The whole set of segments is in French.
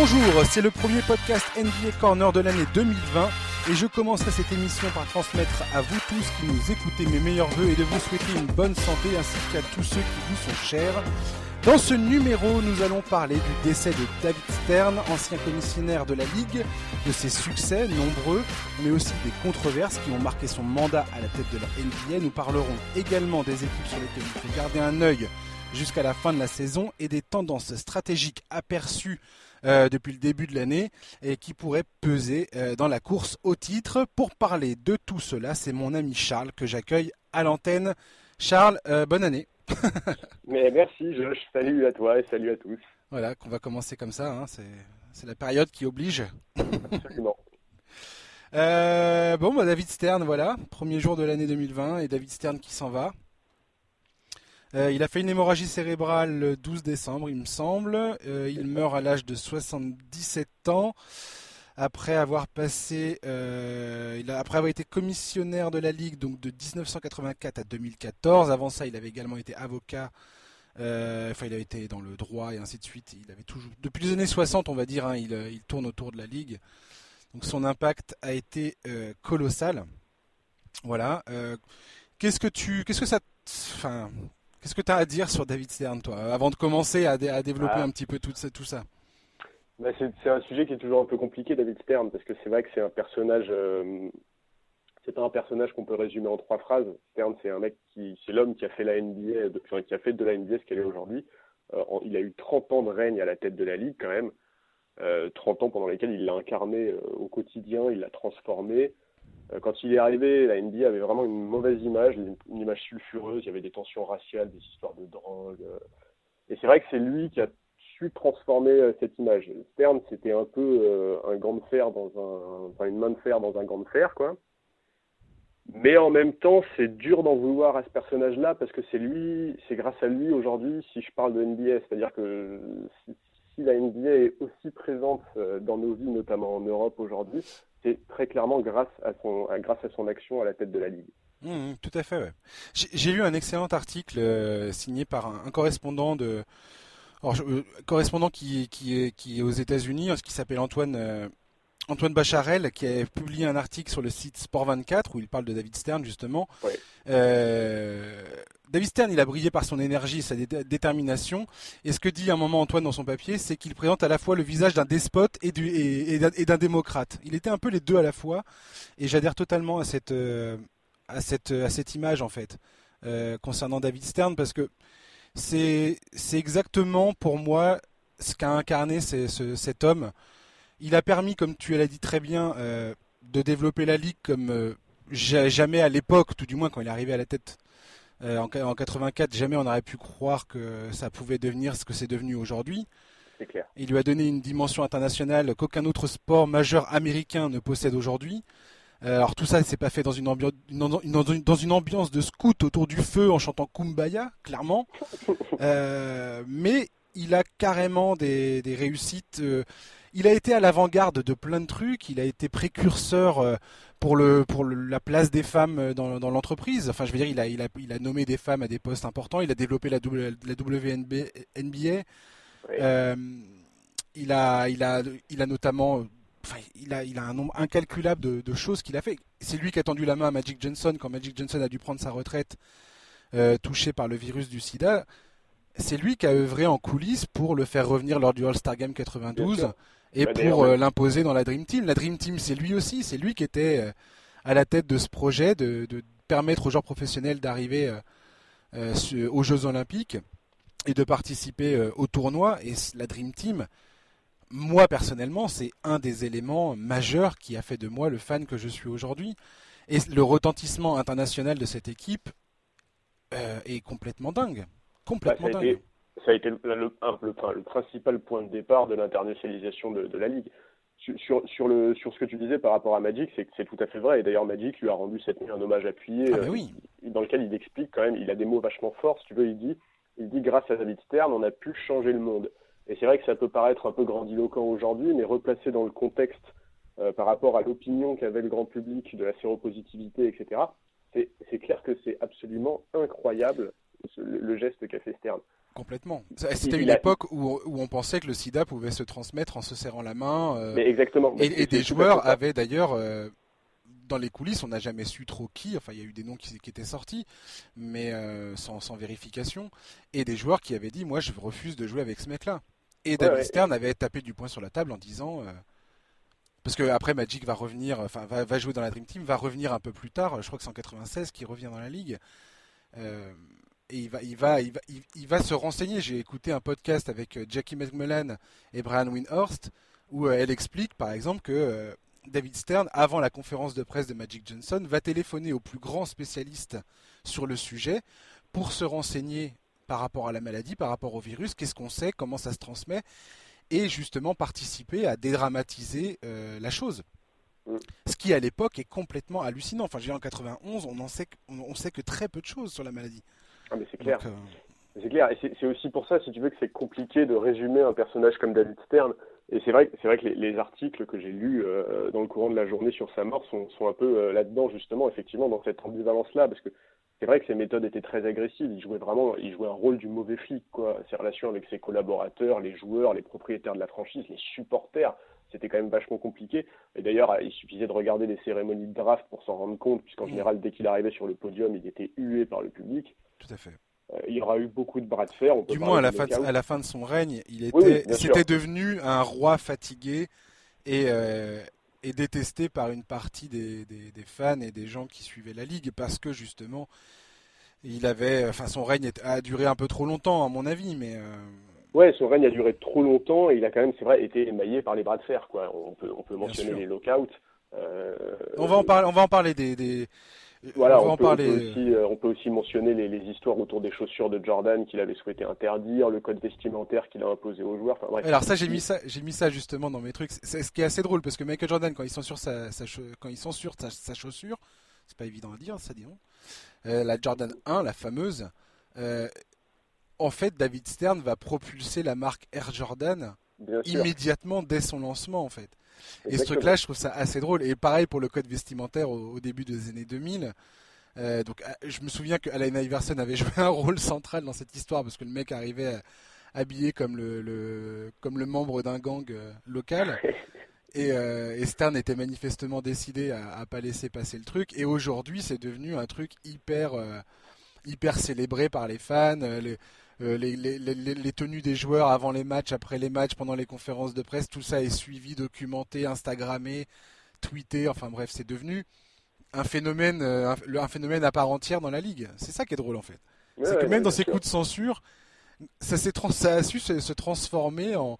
Bonjour, c'est le premier podcast NBA Corner de l'année 2020 et je commencerai cette émission par transmettre à vous tous qui nous écoutez mes meilleurs voeux et de vous souhaiter une bonne santé ainsi qu'à tous ceux qui vous sont chers. Dans ce numéro, nous allons parler du décès de David Stern, ancien commissionnaire de la Ligue, de ses succès nombreux, mais aussi des controverses qui ont marqué son mandat à la tête de la NBA. Nous parlerons également des équipes sur lesquelles il faut garder un œil jusqu'à la fin de la saison et des tendances stratégiques aperçues euh, depuis le début de l'année et qui pourraient peser euh, dans la course au titre. Pour parler de tout cela, c'est mon ami Charles que j'accueille à l'antenne. Charles, euh, bonne année. Mais merci Josh, salut à toi et salut à tous. Voilà, qu'on va commencer comme ça, hein. c'est la période qui oblige. Absolument. bon, bah, David Stern, voilà, premier jour de l'année 2020 et David Stern qui s'en va. Euh, il a fait une hémorragie cérébrale le 12 décembre, il me semble. Euh, il meurt à l'âge de 77 ans. Après avoir passé, euh, après avoir été commissionnaire de la Ligue donc de 1984 à 2014. Avant ça, il avait également été avocat. enfin, il a été dans le droit et ainsi de suite. Il avait toujours, depuis les années 60, on va dire, hein, il, il, tourne autour de la Ligue. Donc son impact a été colossal. Voilà. qu'est-ce que tu, qu'est-ce que ça, enfin, Qu'est-ce que tu as à dire sur David Stern, toi, avant de commencer à, développer ah. un petit peu tout, tout ça? Bah, C'est un sujet qui est toujours un peu compliqué, David Stern, parce que c'est vrai que c'est un personnage. Euh, c'est pas un personnage qu'on peut résumer en trois phrases. Stern, c'est un mec qui, c'est l'homme qui a fait la NBA, de, qui a fait de la NBA ce qu'elle est aujourd'hui. Euh, il a eu 30 ans de règne à la tête de la ligue quand même. 30 euh, ans pendant lesquels il l'a incarné au quotidien, il l'a transformé. Euh, quand il est arrivé, la NBA avait vraiment une mauvaise image, une, image sulfureuse, il y avait des tensions raciales, des histoires de drogue. Euh. et c'est vrai que c'est lui qui a su transformer euh, cette image. Stern, c'était un peu un gant fer dans une main de fer dans un gant de fer, quoi. Mais en même temps, c'est dur d'en vouloir à ce personnage-là parce que c'est lui, c'est grâce à lui aujourd'hui si je parle de NBA. C'est-à-dire que si, la NBA est aussi présente dans nos vies, notamment en Europe aujourd'hui, c'est très clairement grâce à, son, grâce à son action à la tête de la Ligue. Mmh, mmh, tout à fait. J'ai lu un excellent article euh, signé par un, correspondant de, euh, correspondant qui, qui, est, qui est aux États-Unis, qui s'appelle Antoine. Euh, Antoine Bacharel qui a publié un article sur le site Sport 24 où il parle de David Stern justement. David Stern, il a brillé par son énergie et sa détermination. Et ce que dit à un moment Antoine dans son papier, c'est qu'il présente à la fois le visage d'un despote et, d'un démocrate. Il était un peu les deux à la fois. Et j'adhère totalement à cette, euh, à cette, à cette image, en fait, euh, concernant David Stern, parce que c'est exactement pour moi ce qu'a incarné cet homme. Il a permis, comme tu l'as dit très bien, euh, de développer la ligue comme jamais à l'époque, tout du moins quand il est arrivé à la tête euh, en, 84, jamais on n'aurait pu croire que ça pouvait devenir ce que c'est devenu aujourd'hui. Il lui a donné une dimension internationale qu'aucun autre sport majeur américain ne possède aujourd'hui. Euh, alors tout ça, c'est pas fait dans une, ambiance, dans une ambiance de scout autour du feu en chantant Kumbaya, clairement. Euh, mais il a carrément des, réussites. Il a été à l'avant-garde de plein de trucs. Il a été précurseur pour le pour la place des femmes euh, dans, dans l'entreprise. Enfin, je veux dire, il a, il a il a nommé des femmes à des postes importants. Il a développé la, la WNBA. Euh, il a il a il a notamment Enfin, il a, il a un nombre incalculable de, de choses qu'il a fait. C'est lui qui a tendu la main à Magic Johnson quand Magic Johnson a dû prendre sa retraite euh, touché par le virus du sida. C'est lui qui a œuvré en coulisses pour le faire revenir lors du All-Star Game 92 et bah, pour euh, l'imposer dans la Dream Team. La Dream Team, c'est lui aussi, c'est lui qui était euh, à la tête de ce projet de, permettre aux joueurs professionnels d'arriver euh, aux Jeux Olympiques et de participer au tournoi. Et la Dream Team, moi personnellement, c'est un des éléments majeurs qui a fait de moi le fan que je suis aujourd'hui. Et le retentissement international de cette équipe est complètement dingue. Complètement bah, dingue ça a été le, le, principal point de départ de l'internationalisation de, la Ligue. Sur, sur, le, sur ce que tu disais par rapport à Magic, c'est que c'est tout à fait vrai. Et d'ailleurs, Magic lui a rendu cette nuit un hommage appuyé, ah, euh, oui. dans lequel il explique quand même, il a des mots vachement forts, si tu veux, il dit, il dit grâce à David Stern, on a pu changer le monde. Et c'est vrai que ça peut paraître un peu grandiloquent aujourd'hui, mais replacé dans le contexte euh, par rapport à l'opinion qu'avait le grand public de la séropositivité, etc., c'est clair que c'est absolument incroyable le, le geste qu'a fait Stern. Complètement. C'était une époque où, où, on pensait que le sida pouvait se transmettre en se serrant la main. Euh, mais exactement. Et, des joueurs avaient d'ailleurs, euh, dans les coulisses, on n'a jamais su trop qui, enfin il y a eu des noms qui, qui étaient sortis, mais euh, sans, sans, vérification, et des joueurs qui avaient dit, moi je refuse de jouer avec ce mec-là. Et David Stern avait tapé du poing sur la table en disant... parce que après Magic va revenir, enfin va, va, jouer dans la Dream Team, va revenir un peu plus tard. Je crois que c'est en 96 qu'il revient dans la ligue. Euh, et il va, se renseigner. J'ai écouté un podcast avec euh, Jackie McMullen et Brian Winhorst où euh, elle explique, par exemple, que euh, David Stern, avant la conférence de presse de Magic Johnson, va téléphoner aux plus grands spécialistes sur le sujet pour se renseigner par rapport à la maladie, par rapport au virus, qu'est-ce qu'on sait, comment ça se transmet, et justement participer à dédramatiser la chose. Ce qui à l'époque est complètement hallucinant. Enfin, j'ai en 91, on en on sait que très peu de choses sur la maladie. Ah, mais c'est clair. Euh, c'est clair. Et c'est aussi pour ça, si tu veux, que c'est compliqué de résumer un personnage comme David Stern. Et c'est vrai, c'est vrai que les, articles que j'ai lus euh, dans le courant de la journée sur sa mort sont, sont un peu euh, là-dedans, justement, effectivement, dans cette ambivalence-là. Parce que c'est vrai que ses méthodes étaient très agressives. Il jouait vraiment, il jouait un rôle du mauvais flic, quoi. Ses relations avec ses collaborateurs, les joueurs, les propriétaires de la franchise, les supporters, c'était quand même vachement compliqué. Et d'ailleurs, il suffisait de regarder les cérémonies de draft pour s'en rendre compte, puisqu'en mmh. général, dès qu'il arrivait sur le podium, il était hué par le public. Tout à fait. Euh, il y aura eu beaucoup de bras de fer. du moins, à la, fin de, à la fin de son règne, il était, c'était devenu un roi fatigué et, euh, et détesté par une partie des, des, fans et des gens qui suivaient la ligue parce que justement, il avait, enfin, son règne a duré un peu trop longtemps, à mon avis, mais. Euh, ouais, son règne a duré trop longtemps et il a quand même, c'est vrai, été émaillé par les bras de fer. Quoi. On peut, on peut mentionner les lockouts. on va en parler, on va en parler des, des voilà, on, peut, aussi, euh, on, peut, aussi, mentionner les, les, histoires autour des chaussures de Jordan qu'il avait souhaité interdire, le code vestimentaire qu'il a imposé aux joueurs. Enfin, Alors ça, j'ai mis ça, j'ai mis ça justement dans mes trucs. C'est ce qui est assez drôle parce que Michael Jordan, quand il censure sa, sa quand il censure sa, sa chaussure, c'est pas évident à dire, ça disons. Euh, la Jordan 1, la fameuse. Euh, en fait, David Stern va propulser la marque Air Jordan immédiatement dès son lancement, en fait. Et ce truc-là, je trouve ça assez drôle. Et pareil pour le code vestimentaire au, début des années 2000. Euh, donc, ah, je me souviens que Allen Iverson avait joué un rôle central dans cette histoire parce que le mec arrivait habillé comme le, comme le membre d'un gang euh, local. Et, euh, Stern était manifestement décidé à, à pas laisser passer le truc. Et aujourd'hui, c'est devenu un truc hyper, hyper célébré par les fans. Les, euh, les, tenues des joueurs avant les matchs, après les matchs, pendant les conférences de presse, tout ça est suivi, documenté, instagrammé, tweeté, enfin bref, c'est devenu un phénomène, euh, un, phénomène à part entière dans la ligue. C'est ça qui est drôle en fait. c'est que même dans ces coups de censure, ça, ça a su se, transformer en,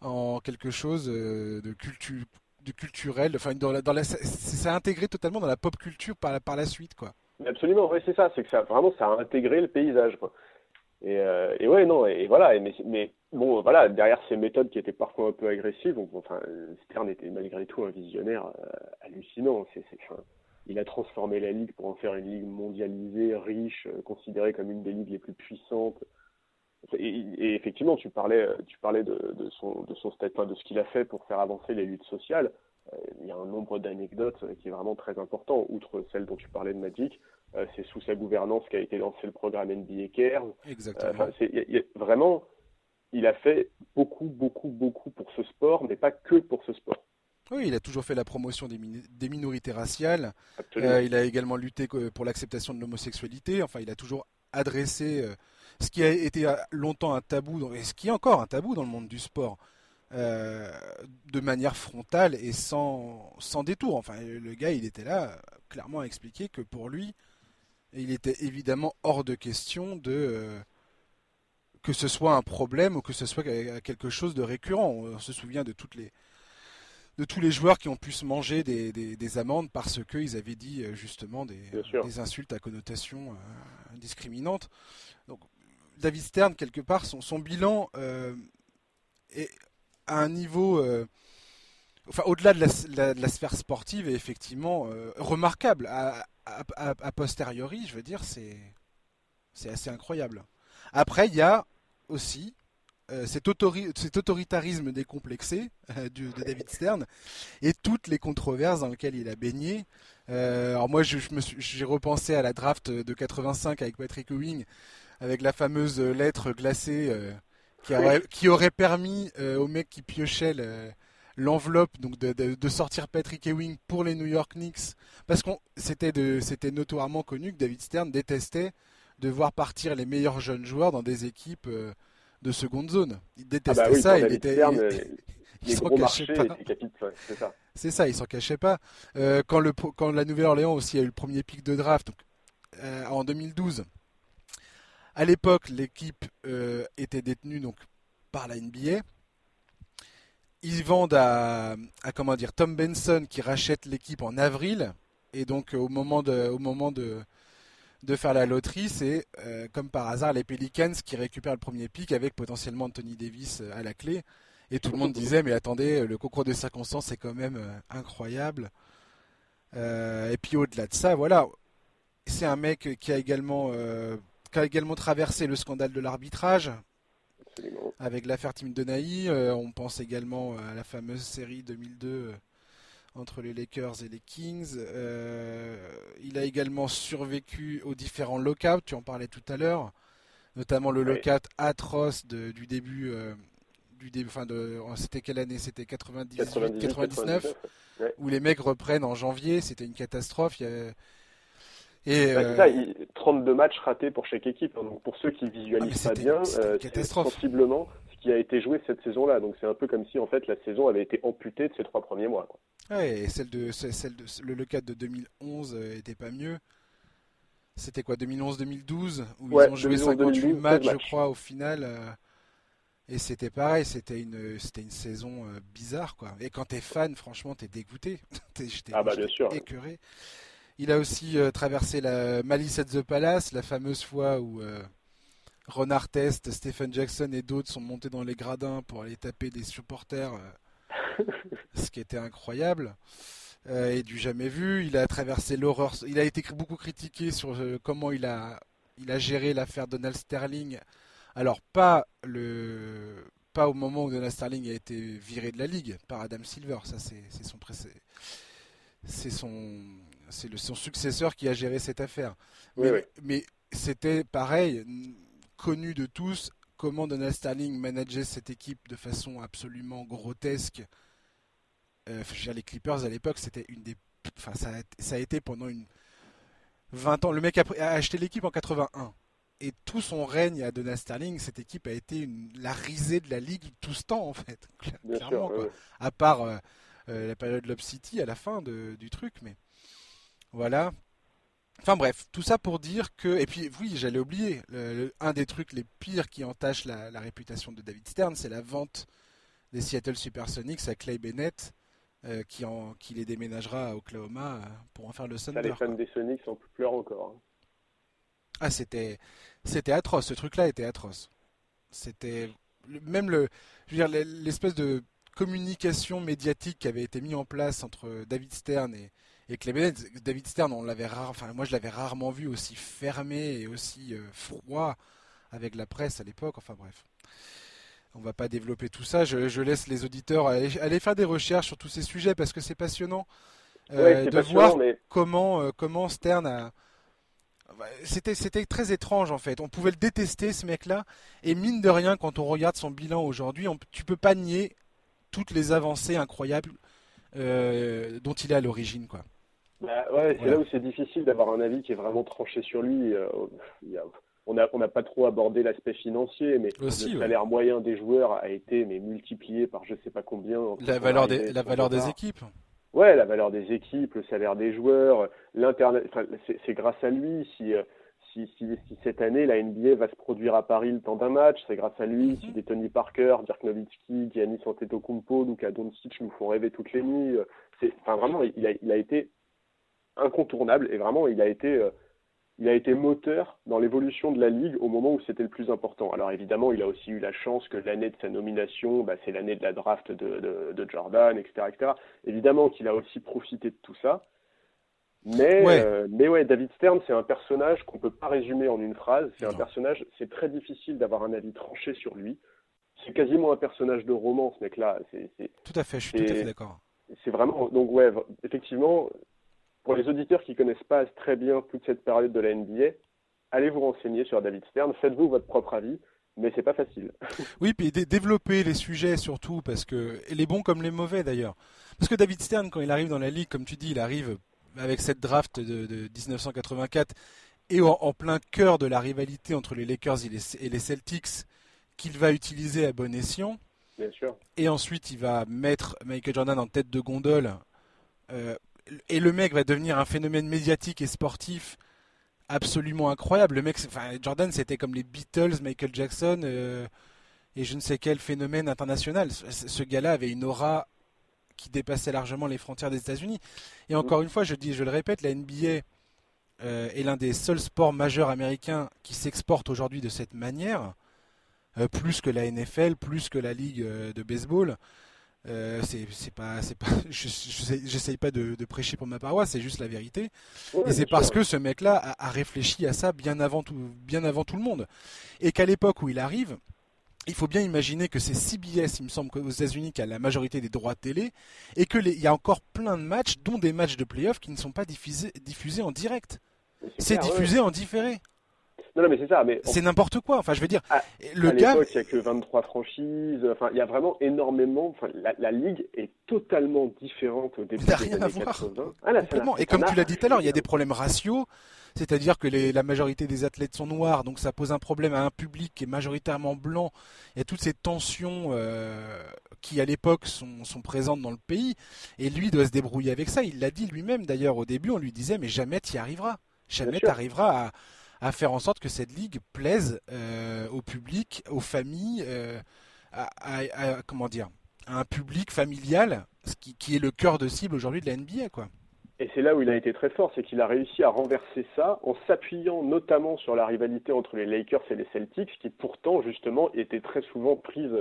en, quelque chose euh, de, culture, de culturel. Enfin, dans la, dans la, ça, a intégré totalement dans la pop culture par, par la suite, quoi. Absolument, oui, c'est ça. C'est que ça, vraiment, ça a intégré le paysage. Quoi. Et, euh, ouais, non, et, voilà. mais, bon, voilà, derrière ces méthodes qui étaient parfois un peu agressives, enfin, Stern était malgré tout un visionnaire euh, hallucinant. Il a transformé la ligue pour en faire une ligue mondialisée, riche, euh, considérée comme une des ligues les plus puissantes. Et, effectivement, tu parlais, tu parlais de, son, de son de ce qu'il a fait pour faire avancer les luttes sociales. Euh, il y a un nombre d'anecdotes qui est vraiment très important, outre celle dont tu parlais de Magic. Euh, c'est sous sa gouvernance qu'a été lancé le programme NBA Care. Exactement. vraiment, il a fait beaucoup, beaucoup, beaucoup pour ce sport, mais pas que pour ce sport. Oui, il a toujours fait la promotion des, minorités raciales. Euh, il a également lutté pour l'acceptation de l'homosexualité. Enfin, il a toujours adressé ce qui a été longtemps un tabou, et ce qui est encore un tabou dans le monde du sport. de manière frontale et sans, sans détour. Enfin, le gars, il était là, clairement à expliquer que pour lui, il était évidemment hors de question de euh, que ce soit un problème ou que ce soit quelque chose de récurrent. On se souvient de toutes les de tous les joueurs qui ont pu se manger des, des, amendes parce qu'ils avaient dit euh, justement des, des, insultes à connotation euh, discriminante. Donc, David Stern, quelque part, son, son bilan est à un niveau enfin au-delà de, la, sphère sportive est effectivement remarquable. À, a, posteriori, je veux dire, c'est assez incroyable. Après, il y a aussi euh, cet, autoritarisme décomplexé euh, de David Stern et toutes les controverses dans lesquelles il a baigné. Euh, alors moi, j'ai repensé à la draft de 85 avec Patrick Ewing, avec la fameuse lettre glacée qui, aurait, qui, aurait, permis au mec qui piochait l'enveloppe donc de, de, sortir Patrick Ewing pour les New York Knicks parce qu'on c'était c'était notoirement connu que David Stern détestait de voir partir les meilleurs jeunes joueurs dans des équipes de seconde zone. Il ah détestait bah ça. Il était. il, s'en cachait pas. C'est ça. Il s'en cachait pas. Euh, quand, le, quand la Nouvelle-Orléans aussi a eu le premier pic de draft donc, euh, en 2012, à l'époque, l'équipe euh, était détenue donc par la NBA. Ils vendent à, comment dire Tom Benson qui rachète l'équipe en avril et donc au moment de, au moment de, de faire la loterie, c'est euh, comme par hasard les Pelicans qui récupèrent le premier pic avec potentiellement Anthony Davis euh, à la clé. Et tout le monde disait mais attendez, le concours de circonstances est quand même euh, incroyable. et puis au-delà de ça, voilà, c'est un mec qui a également qui a également traversé le scandale de l'arbitrage avec l'affaire Tim Donaghy. on pense également à la fameuse série 2002 entre les Lakers et les Kings. Euh, il a également survécu aux différents lockouts, tu en parlais tout à l'heure, notamment le lockout atroce du début. Euh, du début, enfin de, c'était quelle année? C'était 98, 99, où les mecs reprennent en janvier. C'était une catastrophe. Et bah, 32 euh, matchs ratés pour chaque équipe. Hein. Donc pour ceux qui visualisent ah, pas bien, c'est sensiblement ce qui a été joué cette saison-là. Donc c'est un peu comme si en fait la saison avait été amputée de ces trois premiers mois. Quoi. Ouais, et celle de, celle de le, le cadre de 2011 euh, était pas mieux. C'était quoi, 2011-2012 Où ils ont joué 58 matchs, je crois, au final. Euh, et c'était pareil, c'était une, c'était une saison euh, bizarre, quoi. Et quand t'es fan, franchement, t'es dégoûté. J'étais ah bah, écœuré. Il a aussi traversé la Malice at the Palace, la fameuse fois où Ron Artest, Stephen Jackson et d'autres sont montés dans les gradins pour aller taper des supporters ce qui était incroyable. Euh, et du jamais vu. Il a traversé l'horreur. Il a été beaucoup critiqué sur euh, comment il a, il a géré l'affaire Donald Sterling. Alors pas le, pas au moment où Donald Sterling a été viré de la ligue par Adam Silver. Ça c'est son c'est son c'est son successeur qui a géré cette affaire. mais c'était pareil, connu de tous comment Donald Sterling manageait cette équipe de façon absolument grotesque. Euh, les Clippers à l'époque, c'était une des. Enfin, ça a, ça a, été pendant une 20 ans. Le mec a, acheté l'équipe en 81. Et tout son règne à Donald Sterling, cette équipe a été une, la risée de la ligue tout ce temps, en fait. Clairement, quoi. À part euh, euh, la période Lob City à la fin de, du truc, mais. Voilà. Enfin bref, tout ça pour dire que, et puis oui, j'allais oublier, un des trucs les pires qui entachent la, réputation de David Stern, c'est la vente des Seattle Supersonics à Clay Bennett, euh, qui, en, qui les déménagera à Oklahoma euh, pour en faire le Thunder. les fans des Sonics en pleurent encore. Hein. Ah, c'était, c'était atroce, ce truc-là était atroce. C'était même le, je veux dire, l'espèce de communication médiatique qui avait été mis en place entre David Stern et, et David Stern, on l'avait rare, enfin moi je l'avais rarement vu aussi fermé et aussi euh, froid avec la presse à l'époque. Enfin bref, on va pas développer tout ça. Je, laisse les auditeurs aller, faire des recherches sur tous ces sujets parce que c'est passionnant euh, de voir comment euh, comment Stern a c'était c'était très étrange en fait. On pouvait le détester ce mec-là et mine de rien quand on regarde son bilan aujourd'hui, tu peux pas nier toutes les avancées incroyables dont il est à l'origine quoi. Bah, ouais, c'est là où c'est difficile d'avoir un avis qui est vraiment tranché sur lui. Euh, on n'a on pas trop abordé l'aspect financier, mais le salaire moyen des joueurs a été mais multiplié par je sais pas combien. La valeur des, la valeur des équipes. Ouais, la valeur des équipes, le salaire des joueurs, l'internet. C'est grâce à lui si, euh, si, si, si, cette année la NBA va se produire à Paris le temps d'un match, c'est grâce à lui. Si mhm. des Tony Parker, Dirk Nowitzki, Giannis Antetokounmpo, Luka Doncic nous font rêver toutes les nuits. Euh, enfin vraiment, il a, il a été incontournable et vraiment il a été euh, il a été moteur dans l'évolution de la ligue au moment où c'était le plus important. Alors évidemment, il a aussi eu la chance que l'année de sa nomination, bah, c'est l'année de la draft de, de, Jordan, etc., etc. Évidemment qu'il a aussi profité de tout ça. Mais ouais, euh, mais ouais David Stern, c'est un personnage qu'on peut pas résumer en une phrase. C'est un personnage, c'est très difficile d'avoir un avis tranché sur lui. C'est quasiment un personnage de roman, ce mec-là. C'est, tout à fait, je suis tout à fait d'accord. C'est vraiment, donc ouais, effectivement, pour les auditeurs qui connaissent pas très bien toute cette période de la NBA, allez vous renseigner sur David Stern, faites-vous votre propre avis, mais c'est pas facile. oui, puis développer les sujets surtout, parce que les bons comme les mauvais d'ailleurs. Parce que David Stern, quand il arrive dans la ligue, comme tu dis, il arrive avec cette draft de, 1984 et en, plein cœur de la rivalité entre les Lakers et les, Celtics qu'il va utiliser à bon escient. Bien sûr. Et ensuite, il va mettre Michael Jordan en tête de gondole. Euh, et le mec va devenir un phénomène médiatique et sportif absolument incroyable. Le mec, enfin, Jordan, c'était comme les Beatles, Michael Jackson euh, et je ne sais quel phénomène international. Ce, gars-là avait une aura qui dépassait largement les frontières des États-Unis. Et encore une fois, je dis, je le répète, la NBA euh, est l'un des seuls sports majeurs américains qui s'exporte aujourd'hui de cette manière, euh, plus que la NFL, plus que la ligue de baseball. Euh, c'est pas, c'est pas, j'essaye pas de, prêcher pour ma paroisse, c'est juste la vérité. et c'est parce que ce mec-là a, réfléchi à ça bien avant tout, bien avant tout le monde. Et qu'à l'époque où il arrive, il faut bien imaginer que c'est CBS, il me semble, aux États-Unis qui a la majorité des droits de télé, et que il y a encore plein de matchs, dont des matchs de playoff, qui ne sont pas diffusés, diffusés en direct. C'est diffusé en différé. Non, mais c'est ça. Mais c'est n'importe quoi. Enfin, je veux dire, à, le gars. il n'y a que 23 franchises. Enfin, il y a vraiment énormément. Enfin, la, ligue est totalement différente au début des rien à voir. Ah, Et comme tu l'as dit tout à l'heure, il y a des problèmes raciaux. C'est-à-dire que la majorité des athlètes sont noirs, donc ça pose un problème à un public qui est majoritairement blanc. Il y a toutes ces tensions euh, qui, à l'époque, sont, sont, présentes dans le pays. Et lui doit se débrouiller avec ça. Il l'a dit lui-même, d'ailleurs, au début, on lui disait, mais jamais tu y arriveras. Jamais tu arriveras à, à faire en sorte que cette ligue plaise euh, au public, aux familles, euh, à, comment dire, à un public familial, ce qui, qui est le cœur de cible aujourd'hui de la NBA, quoi. Et c'est là où il a été très fort, c'est qu'il a réussi à renverser ça en s'appuyant notamment sur la rivalité entre les Lakers et les Celtics, qui pourtant justement était très souvent prise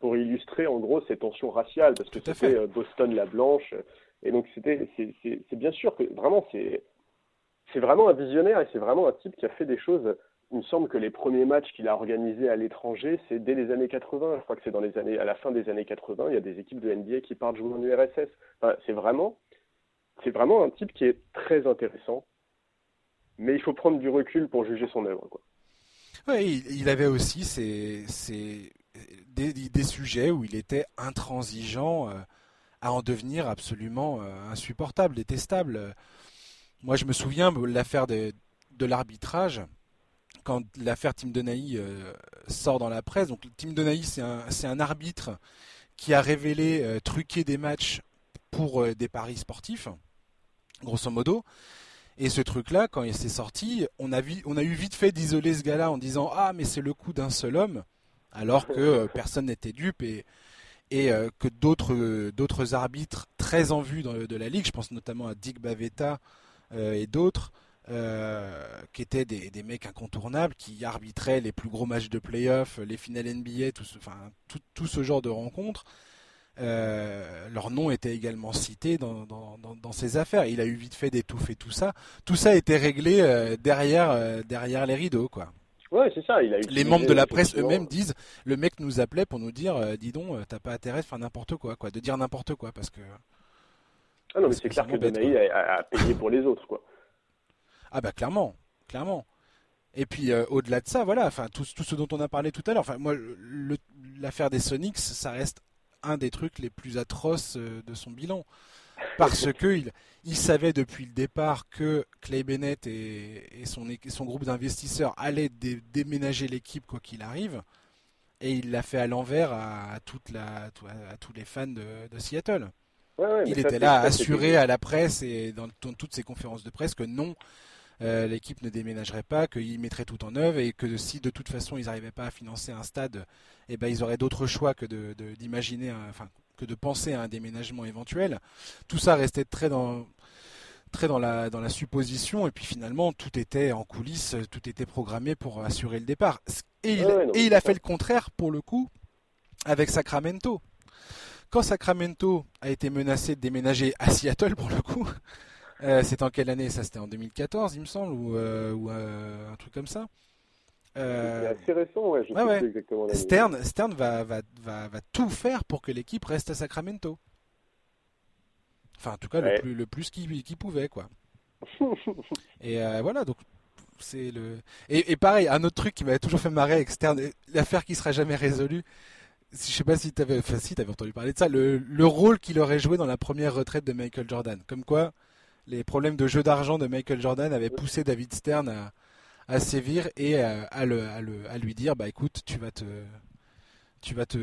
pour illustrer en gros ces tensions raciales, parce que c'était euh, Boston la blanche. Et donc c'était, c'est bien sûr que vraiment c'est c'est vraiment un visionnaire et c'est vraiment un type qui a fait des choses. Il me semble que les premiers matchs qu'il a organisés à l'étranger, c'est dès les années 80. Je crois que c'est dans les années, à la fin des années 80, il y a des équipes de NBA qui partent jouer en URSS. c'est vraiment, c'est vraiment un type qui est très intéressant. Mais il faut prendre du recul pour juger son œuvre. Quoi. Il avait aussi des, des, sujets où il était intransigeant euh, à en devenir absolument euh, insupportable, détestable. Moi, je me souviens de l'affaire de, l'arbitrage, quand l'affaire Tim Donaghy euh, sort dans la presse. Donc, Tim Donaghy, c'est un, arbitre qui a révélé euh, truquer des matchs pour euh, des paris sportifs, grosso modo. Et ce truc-là, quand il s'est sorti, on a, eu vite fait d'isoler ce gars-là en disant Ah, mais c'est le coup d'un seul homme, alors que personne n'était dupe et, que d'autres arbitres très en vue de la ligue, je pense notamment à Dick Bavetta, euh, et d'autres euh, qui étaient des, mecs incontournables, qui arbitraient les plus gros matchs de playoff, les finales NBA, tout ce, enfin, tout, ce genre de rencontres. Euh, leur nom était également cité dans, dans, ces affaires. Il a eu vite fait d'étouffer tout ça. Tout ça a été réglé derrière, derrière les rideaux, quoi. Ouais, c'est ça. Il a les membres de la presse eux-mêmes disent le mec nous appelait pour nous dire dis donc, t'as pas intérêt de faire n'importe quoi, quoi, de dire n'importe quoi, parce que ah non, mais c'est clair que Donaï a, payé pour les autres, quoi. Ah bah clairement, clairement. Et puis euh, au-delà de ça, voilà, enfin tout, tout, ce dont on a parlé tout à l'heure. Enfin moi, l'affaire des Sonics, ça reste un des trucs les plus atroces euh, de son bilan, parce que il, il, savait depuis le départ que Clay Bennett et, son, son, groupe d'investisseurs allaient déménager l'équipe quoi qu'il arrive, et il l'a fait à l'envers à, toute la, à, tous les fans de Seattle il était là à assurer à la presse et dans, toutes ses conférences de presse que non, euh, l'équipe ne déménagerait pas, qu'ils mettraient tout en œuvre et que si de toute façon ils n'arrivaient pas à financer un stade, eh ben, ils auraient d'autres choix que d'imaginer, enfin, que de penser à un déménagement éventuel. Tout ça restait très dans, très dans la, dans la supposition et puis finalement tout était en coulisses, tout était programmé pour assurer le départ. Et il, et il a fait le contraire pour le coup avec Sacramento. Quand Sacramento a été menacé de déménager à Seattle pour le coup, euh, c'est en quelle année Ça? C'était en 2014 il me semble ou, euh, euh, un truc comme ça. c'est assez récent, ouais, je sais exactement Stern, Stern va, va, va, va, tout faire pour que l'équipe reste à Sacramento. Enfin, en tout cas, le plus, le plus qu'il pouvait, quoi. Et voilà, donc c'est le et, pareil, un autre truc qui m'avait toujours fait marrer externe, l'affaire qui sera jamais résolue. Je sais pas si t'avais, enfin si entendu parler de ça, le, le rôle qu'il aurait joué dans la première retraite de Michael Jordan. Comme quoi, les problèmes de jeu d'argent de Michael Jordan avaient poussé David Stern à, à sévir et à, à, le, à, le, à lui dire, bah écoute, tu vas te, tu vas te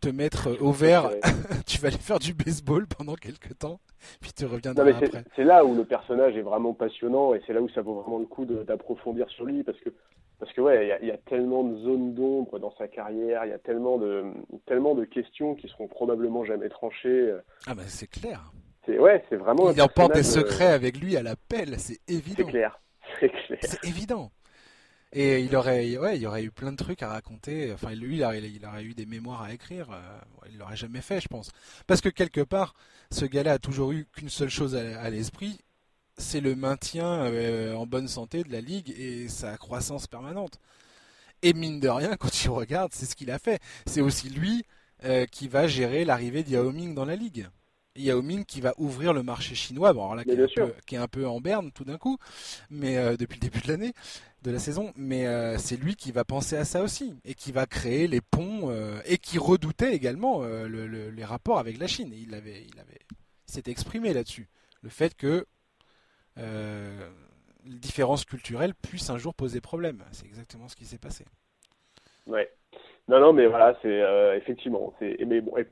te mettre au vert, tu vas aller faire du baseball pendant quelques temps, puis tu reviendras après. C'est là où le personnage est vraiment passionnant et c'est là où ça vaut vraiment le coup d'approfondir sur lui parce que parce que ouais, il y, a tellement de zones d'ombre dans sa carrière, il y a tellement de tellement de questions qui seront probablement jamais tranchées. Ah bah c'est clair. C'est ouais, c'est vraiment. Il emporte des secrets avec lui à la pelle, c'est évident. C'est clair. C'est clair. C'est évident. Et il aurait, ouais, il aurait eu plein de trucs à raconter. Enfin, lui, il aurait, il aurait eu des mémoires à écrire. Euh, il l'aurait jamais fait, je pense. Parce que quelque part, ce gars-là a toujours eu qu'une seule chose à, l'esprit, c'est le maintien euh, en bonne santé de la ligue et sa croissance permanente. Et mine de rien, quand tu regardes, c'est ce qu'il a fait. C'est aussi lui euh, qui va gérer l'arrivée d'Yao Ming dans la ligue. Yao Ming qui va ouvrir le marché chinois, bon alors là qui est, un peu, en berne tout d'un coup, mais depuis le début de l'année de la saison, mais euh, c'est lui qui va penser à ça aussi et qui va créer les ponts euh, et qui redoutait également euh, les rapports avec la Chine. il avait, il avait, s'est exprimé là-dessus, le fait que les différences culturelles puissent un jour poser problème. C'est exactement ce qui s'est passé. Ouais. Non, non, mais voilà, c'est effectivement, c'est mais bon, et,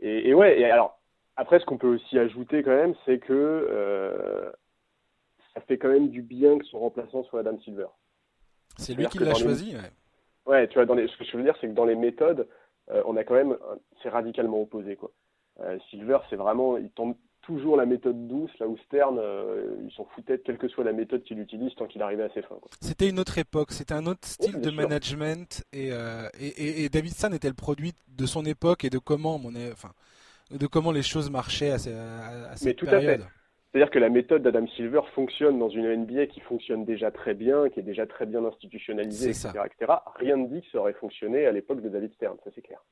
et, et, ouais. Et alors après, ce qu'on peut aussi ajouter quand même, c'est que ça fait quand même du bien que son remplaçant soit Adam Silver. C'est lui qui l'a choisi, ouais. Ouais, tu vois, dans les... ce que je veux dire, c'est que dans les méthodes, euh, on a quand même, c'est radicalement opposé, quoi. Euh, Silver, c'est vraiment, il tombe toujours la méthode douce, là où Stern, euh, ils s'en foutaient quelle que soit la méthode qu'il utilise tant qu'il arrivait à ses fins. C'était une autre époque, c'était un autre style de management et, et, et, David Stern était le produit de son époque et de comment, on est, enfin, de comment les choses marchaient à, à, à cette Mais tout période. À fait. C'est-à-dire que la méthode d'Adam Silver fonctionne dans une NBA qui fonctionne déjà très bien, qui est déjà très bien institutionnalisée, etc., etc. Rien ne dit que ça aurait fonctionné à l'époque de David Stern, ça c'est clair.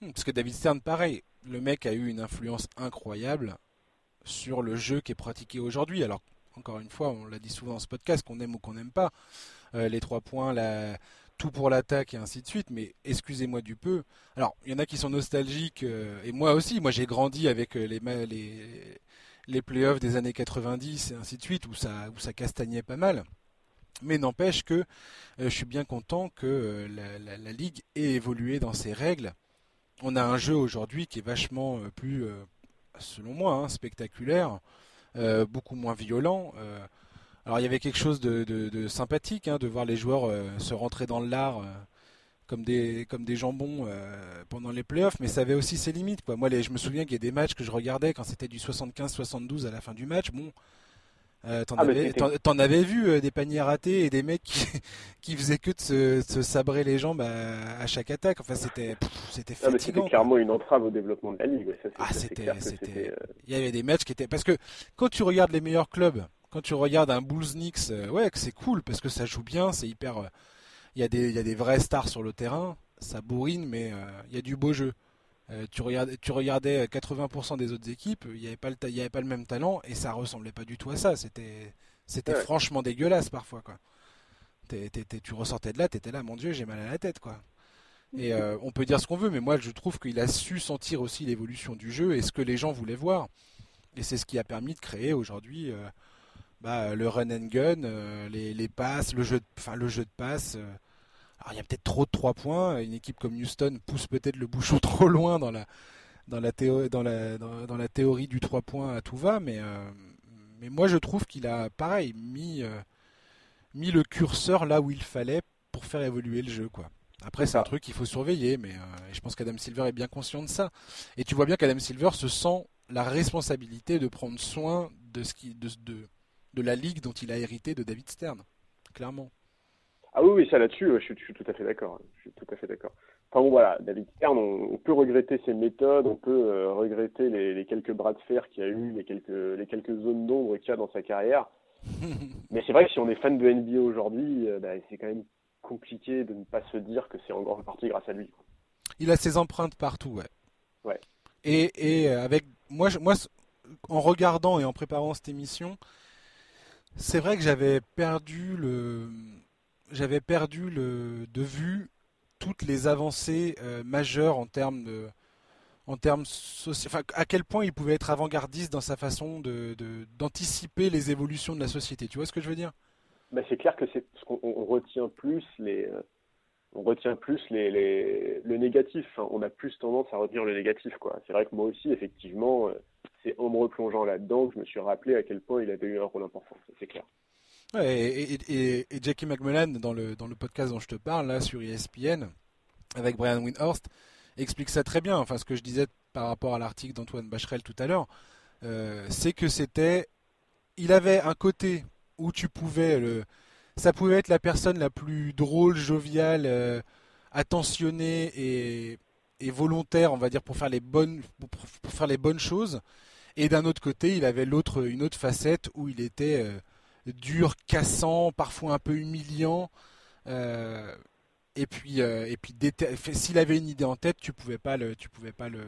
Hmm, parce que David Stern, pareil, le mec a eu une influence incroyable sur le jeu qui est pratiqué aujourd'hui. Alors, encore une fois, on l'a dit souvent dans ce podcast, qu'on aime ou qu'on n'aime pas, euh, les trois points, tout pour l'attaque et ainsi de suite, mais excusez-moi du peu. Alors, il y en a qui sont nostalgiques, euh, et moi aussi, moi j'ai grandi avec euh, les, les, playoffs des années 90 et ainsi de suite, où ça, castagnait pas mal. Mais n'empêche que je suis bien content que la, Ligue ait évolué dans ses règles. On a un jeu aujourd'hui qui est vachement plus, selon moi, hein, spectaculaire, beaucoup moins violent. alors il y avait quelque chose de, sympathique hein, de voir les joueurs se rentrer dans l'art comme des comme des jambons euh, pendant les playoffs, mais ça avait aussi ses limites. Quoi. Moi, je me souviens qu'il y a des matchs que je regardais quand c'était du 75-72 à la fin du match. Bon, euh, t'en, ah, avais, vu euh, des paniers ratés et des mecs qui, qui faisaient que de se, sabrer les jambes à, chaque attaque. Enfin, c'était c'était ah, fatigant. c'était clairement une entrave au développement de la ligue. ah, c'était, c'était, Il y avait des matchs qui étaient parce que quand tu regardes les meilleurs clubs, quand tu regardes un Bulls Knicks, ouais, c'est cool parce que ça joue bien, c'est hyper il y, a des, y a des vrais stars sur le terrain, ça bourrine, mais euh, il y a du beau jeu. Euh, tu, regardais, tu regardais 80% des autres équipes, il n'y avait, pas le avait pas le même talent et ça ressemblait pas du tout à ça. C'était, c'était franchement dégueulasse parfois. Quoi. tu ressortais de là, tu étais là, mon Dieu, j'ai mal à la tête. quoi. Et euh, on peut dire ce qu'on veut, mais moi je trouve qu'il a su sentir aussi l'évolution du jeu et ce que les gens voulaient voir. Et c'est ce qui a permis de créer aujourd'hui bah, le run and gun, les, les, passes, le jeu de, enfin, le jeu de passe. Alors il y a peut-être trop de 3 points. Une équipe comme Houston pousse peut-être le bouchon trop loin dans la, dans la, dans la, dans, la théorie du 3 points à tout va. Mais, euh, mais moi je trouve qu'il a pareil mis, euh, mis le curseur là où il fallait pour faire évoluer le jeu. quoi. Après, c'est un truc qu'il faut surveiller, mais euh, je pense qu'Adam Silver est bien conscient de ça. Et tu vois bien qu'Adam Silver se sent la responsabilité de prendre soin de, ce qui, de, de, de la ligue dont il a hérité de David Stern, clairement. Ah oui, oui, ça là-dessus, je, suis tout à fait d'accord. Je suis tout à fait d'accord. Enfin bon, voilà, David Stern, on, peut regretter ses méthodes, on peut euh, regretter les, quelques bras de fer qu'il a eu, les quelques, les quelques zones d'ombre qu'il y a dans sa carrière. Mais c'est vrai que si on est fan de NBA aujourd'hui, euh, bah, c'est quand même compliqué de ne pas se dire que c'est en grande partie grâce à lui. Il a ses empreintes partout, ouais. Ouais. Et, et euh, avec moi, moi, en regardant et en préparant cette émission, C'est vrai que j'avais perdu le, j'avais perdu de vue toutes les avancées euh, majeures en termes de, en termes enfin, à quel point il pouvait être avant-gardiste dans sa façon d'anticiper les évolutions de la société. Tu vois ce que je veux dire? Bah, c'est clair que c'est qu'on on retient plus les euh, on retient plus les, les le négatif. on a plus tendance à retenir le négatif. C'est vrai que moi aussi, effectivement, euh, c'est en me replongeant là-dedans que je me suis rappelé à quel point il avait eu un rôle important. C'est clair. Et, Jackie McMullen, dans le, dans le podcast dont je te parle, là, sur ESPN, avec Brian Windhorst, explique ça très bien. Enfin, ce que je disais par rapport à l'article d'Antoine Bacherel tout à l'heure, euh, c'est que c'était. Il avait un côté où tu pouvais le. Ça pouvait être la personne la plus drôle, joviale, euh, attentionnée et, et, volontaire, on va dire, pour faire les bonnes, pour faire les bonnes choses. Et d'un autre côté, il avait l'autre, une autre facette où il était euh, dur, cassant, parfois un peu humiliant. Euh, et puis, euh, s'il avait une idée en tête, tu pouvais pas le, tu pouvais pas le,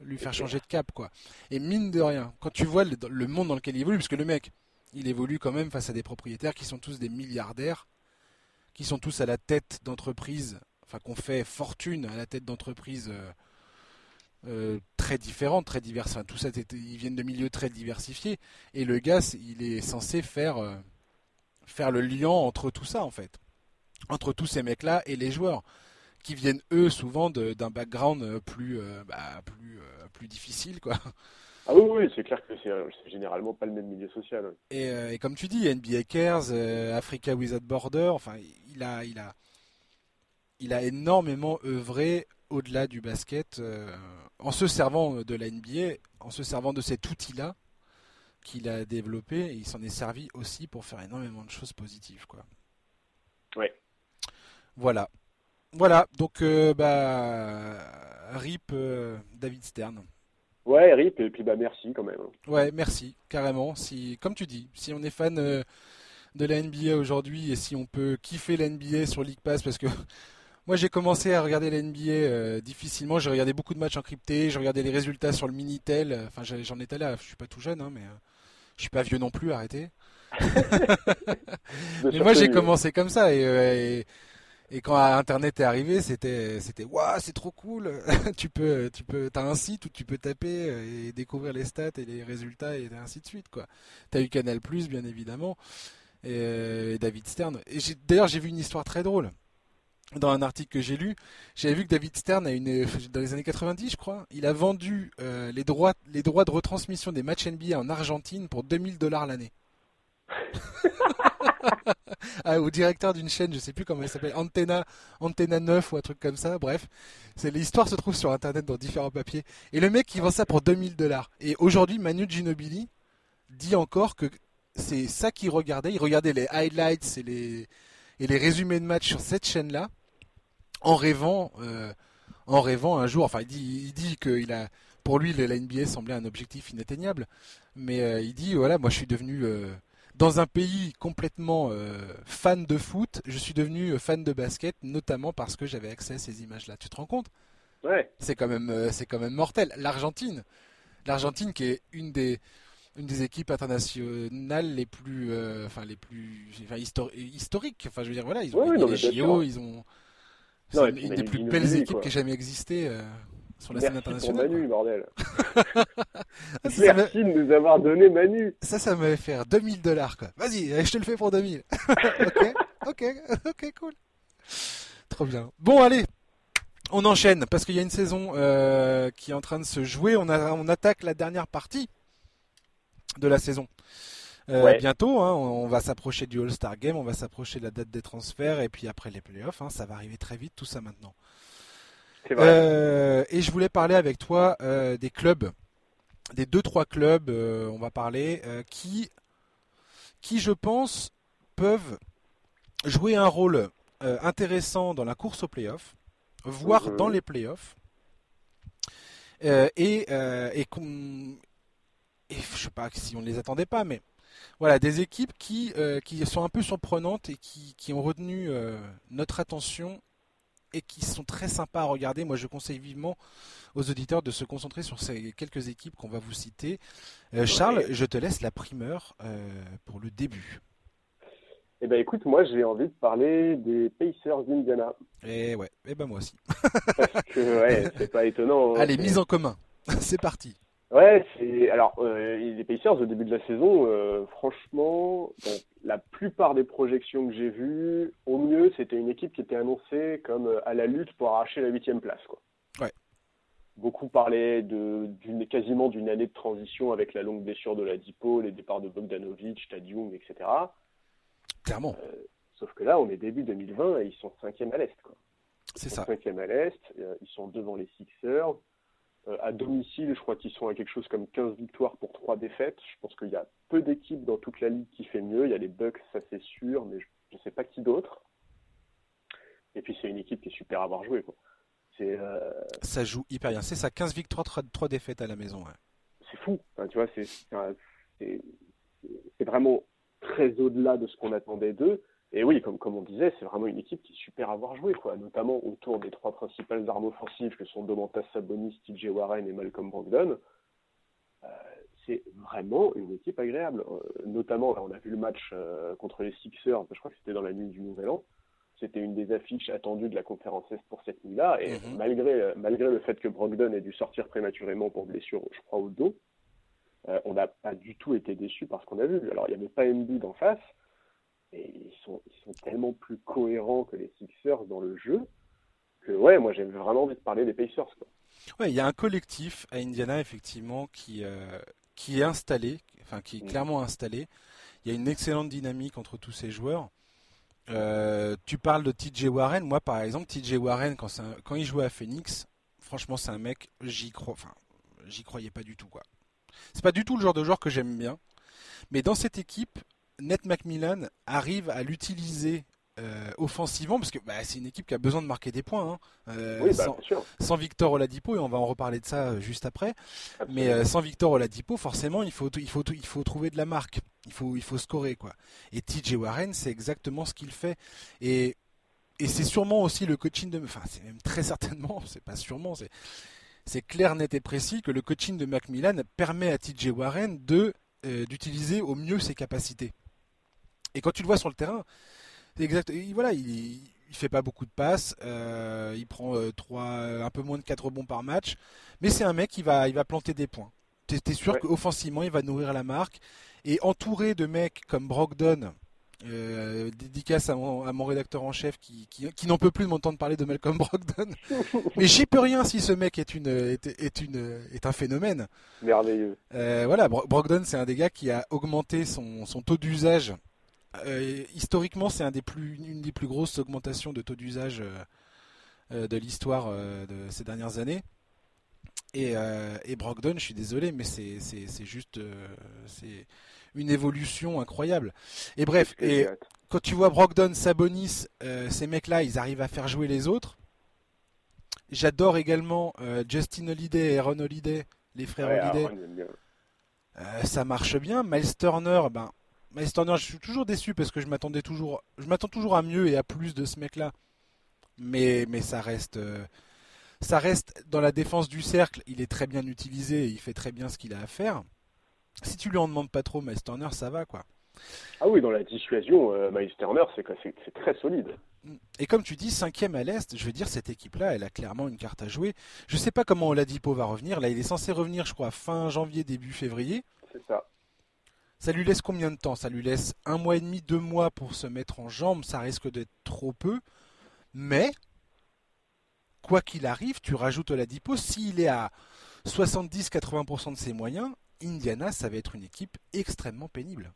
lui faire changer de cap, quoi. Et mine de rien, quand tu vois le, monde dans lequel il évolue, parce que le mec, il évolue quand même face à des propriétaires qui sont tous des milliardaires, qui sont tous à la tête d'entreprises, enfin qu'on fait fortune à la tête d'entreprises euh, euh, très différentes, très diverses. Enfin, tout ça, ils viennent de milieux très diversifiés. Et le gars, il est censé faire, euh, faire le lien entre tout ça, en fait. Entre tous ces mecs-là et les joueurs. Qui viennent, eux, souvent d'un background plus, bah, plus, plus difficile, quoi. Ah oui, oui, c'est clair que c'est généralement pas le même milieu social. Et, euh, et, comme tu dis, NBA Cares, euh, Africa Without Border, enfin, il a, il a, il a énormément œuvré au-delà du basket euh, en se servant de la NBA, en se servant de cet outil-là qu'il a développé. Et il s'en est servi aussi pour faire énormément de choses positives, quoi. Ouais. Voilà. Voilà, donc bah, RIP David Stern. Ouais, RIP, et puis bah merci quand même. Ouais, merci, carrément. Si, comme tu dis, si on est fan euh, de la NBA aujourd'hui et si on peut kiffer la NBA sur League Pass, parce que moi j'ai commencé à regarder la NBA euh, difficilement, j'ai regardé beaucoup de matchs encryptés, j'ai regardé les résultats sur le Minitel, enfin j'en étais là, je suis pas tout jeune, hein, mais euh, je suis pas vieux non plus, arrêtez. mais moi j'ai commencé comme ça et et quand Internet est arrivé, c'était c'était waouh, c'est trop cool. tu peux tu peux t'as un site où tu peux taper euh, et découvrir les stats et les résultats et ainsi de suite quoi. T'as eu Canal Plus bien évidemment et, euh, David Stern. Et d'ailleurs j'ai vu une histoire très drôle dans un article que j'ai lu, j'avais vu que David Stern a une dans les années 90, je crois, il a vendu euh, les droits les droits de retransmission des matchs NBA en Argentine pour 2000 dollars l'année. ah, au directeur d'une chaîne, je sais plus comment elle s'appelle, Antenna, Antenna 9 ou un truc comme ça. Bref, l'histoire se trouve sur internet dans différents papiers. Et le mec, il vend ça pour 2000 dollars. Et aujourd'hui, Manu Ginobili dit encore que c'est ça qu'il regardait. Il regardait les highlights et les, et les résumés de matchs sur cette chaîne-là, en rêvant, euh, en rêvant un jour. Enfin, il dit, il dit qu'il a, pour lui, la NBA semblait un objectif inatteignable. Mais euh, il dit, voilà, moi, je suis devenu euh, dans un pays complètement fan de foot, je suis devenu fan de basket, notamment parce que j'avais accès à ces images-là. Tu te rends compte? Ouais. C'est quand même, c'est quand même mortel. L'Argentine, l'Argentine qui est une des, une des équipes internationales les plus, enfin les plus, enfin, historiques. Enfin, je veux dire, voilà, ils ont ouais, les JO, ils ont. C'est une, des plus belles équipes qui ait jamais existé sur la scène internationale. Pour Manu, bordel. Merci de nous avoir donné Manu. Ça, ça m'avait fait 2000 dollars, quoi. Vas-y, je te le fais pour 2000. ok, ok, ok, cool. Trop bien. Bon, allez, on enchaîne parce qu'il y a une saison euh, qui est en train de se jouer. On, a, on attaque la dernière partie de la saison. Euh, bientôt, hein, on, va s'approcher du All-Star Game, on va s'approcher de la date des transferts et puis après les playoffs. Hein, ça va arriver très vite tout ça maintenant. Euh, et je voulais parler avec toi euh, des clubs, des deux trois clubs, euh, on va parler, qui, qui je pense peuvent jouer un rôle intéressant dans la course aux playoffs, voire mhm. dans les playoffs. et, et, et je sais pas si on ne les attendait pas, mais voilà, des équipes qui, qui sont un peu surprenantes et qui, qui ont retenu notre attention et qui sont très sympas à regarder. Moi, je conseille vivement aux auditeurs de se concentrer sur ces quelques équipes qu'on va vous citer. Euh, Charles, je te laisse la primeur euh, pour le début. Eh ben écoute, moi j'ai envie de parler des Pacers d'Indiana. Eh ouais, eh ben moi aussi. Parce que ouais, c'est pas étonnant. Hein, Allez, mise en commun. c'est parti. Ouais, c'est alors euh, les Pacers au début de la saison, euh, franchement, la plupart des projections que j'ai vues, au mieux, c'était une équipe qui était annoncée comme euh, à la lutte pour arracher la huitième place, quoi. Ouais. Beaucoup parlaient de d'une quasiment d'une année de transition avec la longue blessure de la Dipo, les départs de Bogdanovic, Tadiung, etc. Clairement. sauf que là, on est début 2020 et ils sont cinquième à l'est, quoi. C'est ça. Cinquième à l'est, ils sont devant les Sixers. Euh, à domicile, je crois qu'ils sont à quelque chose comme 15 victoires pour 3 défaites. Je pense qu'il y a peu d'équipes dans toute la ligue qui fait mieux. Il y a les Bucks, ça c'est sûr, mais je ne sais pas qui d'autre. Et puis c'est une équipe qui est super à avoir joué. Quoi. Euh, ça joue hyper bien. C'est ça, 15 victoires, 3, défaites à la maison. C'est fou. tu vois, c'est vraiment très au-delà de ce qu'on attendait d'eux. Et oui, comme, comme on disait, c'est vraiment une équipe qui est super à voir jouer, quoi, notamment autour des trois principales armes offensives que sont Domantas Sabonis, TJ Warren et Malcolm Brogdon. Euh, c'est vraiment une équipe agréable. Euh, notamment, on a vu le match euh, contre les Sixers, je crois que c'était dans la nuit du Nouvel An. C'était une des affiches attendues de la conférence Est pour cette nuit-là. Et mhm. malgré, malgré le fait que Brogdon ait dû sortir prématurément pour blessure, je crois, au dos, on n'a pas du tout été déçus par ce qu'on a vu. Alors, il n'y avait pas Embiid en face, ils sont, ils sont tellement plus cohérents que les Sixers dans le jeu que ouais, moi j'ai vraiment envie de parler des Pacers. Quoi. Ouais, il y a un collectif à Indiana effectivement qui, euh, qui est installé, enfin qui est mm. clairement installé. Il y a une excellente dynamique entre tous ces joueurs. Euh, tu parles de TJ Warren. Moi, par exemple, TJ Warren, quand, quand il jouait à Phoenix, franchement, c'est un mec, j'y crois, enfin, j'y croyais pas du tout, quoi. C'est pas du tout le genre de joueur que j'aime bien. Mais dans cette équipe, Net Macmillan arrive à l'utiliser euh, offensivement, parce que bah, c'est une équipe qui a besoin de marquer des points. Hein. Euh, bah, sans, Victor Oladipo, et on va en reparler de ça euh, juste après, mais sans Victor Oladipo, forcément, il faut, il, faut, il faut trouver de la marque. Il faut, il faut scorer. Quoi. Et TJ Warren, c'est exactement ce qu'il fait. Et, et c'est sûrement aussi le coaching de... Enfin, c'est même très certainement, c'est pas sûrement, c'est... C'est clair, net et précis que le coaching de Macmillan permet à TJ Warren de d'utiliser au mieux ses capacités. Et quand tu le vois sur le terrain, exact. voilà, il, il fait pas beaucoup de passes, euh, il prend euh, un peu moins de 4 rebonds par match, mais c'est un mec qui va, il va planter des points. Tu es, sûr qu'offensivement, il va nourrir la marque. Et entouré de mecs comme Brogdon, euh, dédicace à mon, rédacteur en chef qui, qui, n'en peut plus de m'entendre parler de Malcolm Brogdon. Mais j'y peux rien si ce mec est, une, est, une, est un phénomène. Merveilleux. voilà, Brogdon, c'est un des gars qui a augmenté son, son taux d'usage euh, historiquement, c'est un des plus, une des plus grosses augmentations de taux d'usage euh, euh, de l'histoire de ces dernières années. Et, et, Brogdon, je suis désolé, mais c'est juste c'est une évolution incroyable. Et bref, et quand tu vois Brogdon, Sabonis, ces mecs-là, ils arrivent à faire jouer les autres. J'adore également Justin Holiday et Aaron Holiday, les frères Holiday. ça marche bien. Miles Turner, ben, Miles je suis toujours déçu parce que je m'attendais toujours, je m'attends toujours à mieux et à plus de ce mec-là. Mais, mais ça reste, euh, ça reste dans la défense du cercle. Il est très bien utilisé et il fait très bien ce qu'il a à faire. Si tu lui en demandes pas trop, Miles ça va quoi. Ah oui, dans la dissuasion, euh, Miles c'est très solide. Et comme tu dis, cinquième à l'Est, je veux dire, cette équipe-là, elle a clairement une carte à jouer. Je sais pas comment Oladipo va revenir. Là, il est censé revenir, je crois, fin janvier, début février. C'est ça. Ça lui laisse combien de temps? Ça lui laisse un mois et demi, deux mois pour se mettre en jambes. Ça risque d'être trop peu. Mais, quoi qu'il arrive, tu rajoutes Oladipo. S'il est à 70-80% de ses moyens, Indiana, ça va être une équipe extrêmement pénible.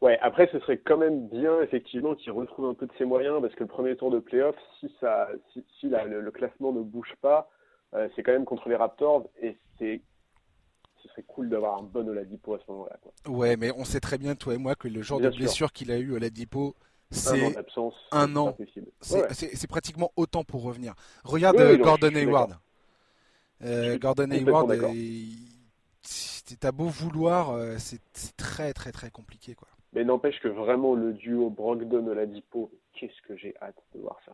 Ouais, après, ce serait quand même bien, effectivement, qu'il retrouve un peu de ses moyens, parce que le premier tour de playoff, si, ça, si, le, classement ne bouge pas, euh, c'est quand même contre les Raptors, et c'est ce serait cool d'avoir un bon Oladipo à ce moment-là. Ouais, mais on sait très bien, toi et moi, que le genre de blessure qu'il a eu Oladipo, c'est un an. C'est pratiquement autant pour revenir. Regarde euh, Gordon Hayward. Euh, Gordon Hayward, t'as beau vouloir, euh, c'est très très très compliqué quoi. Mais n'empêche que vraiment le duo Brogdon Oladipo, qu'est-ce que j'ai hâte de voir ça.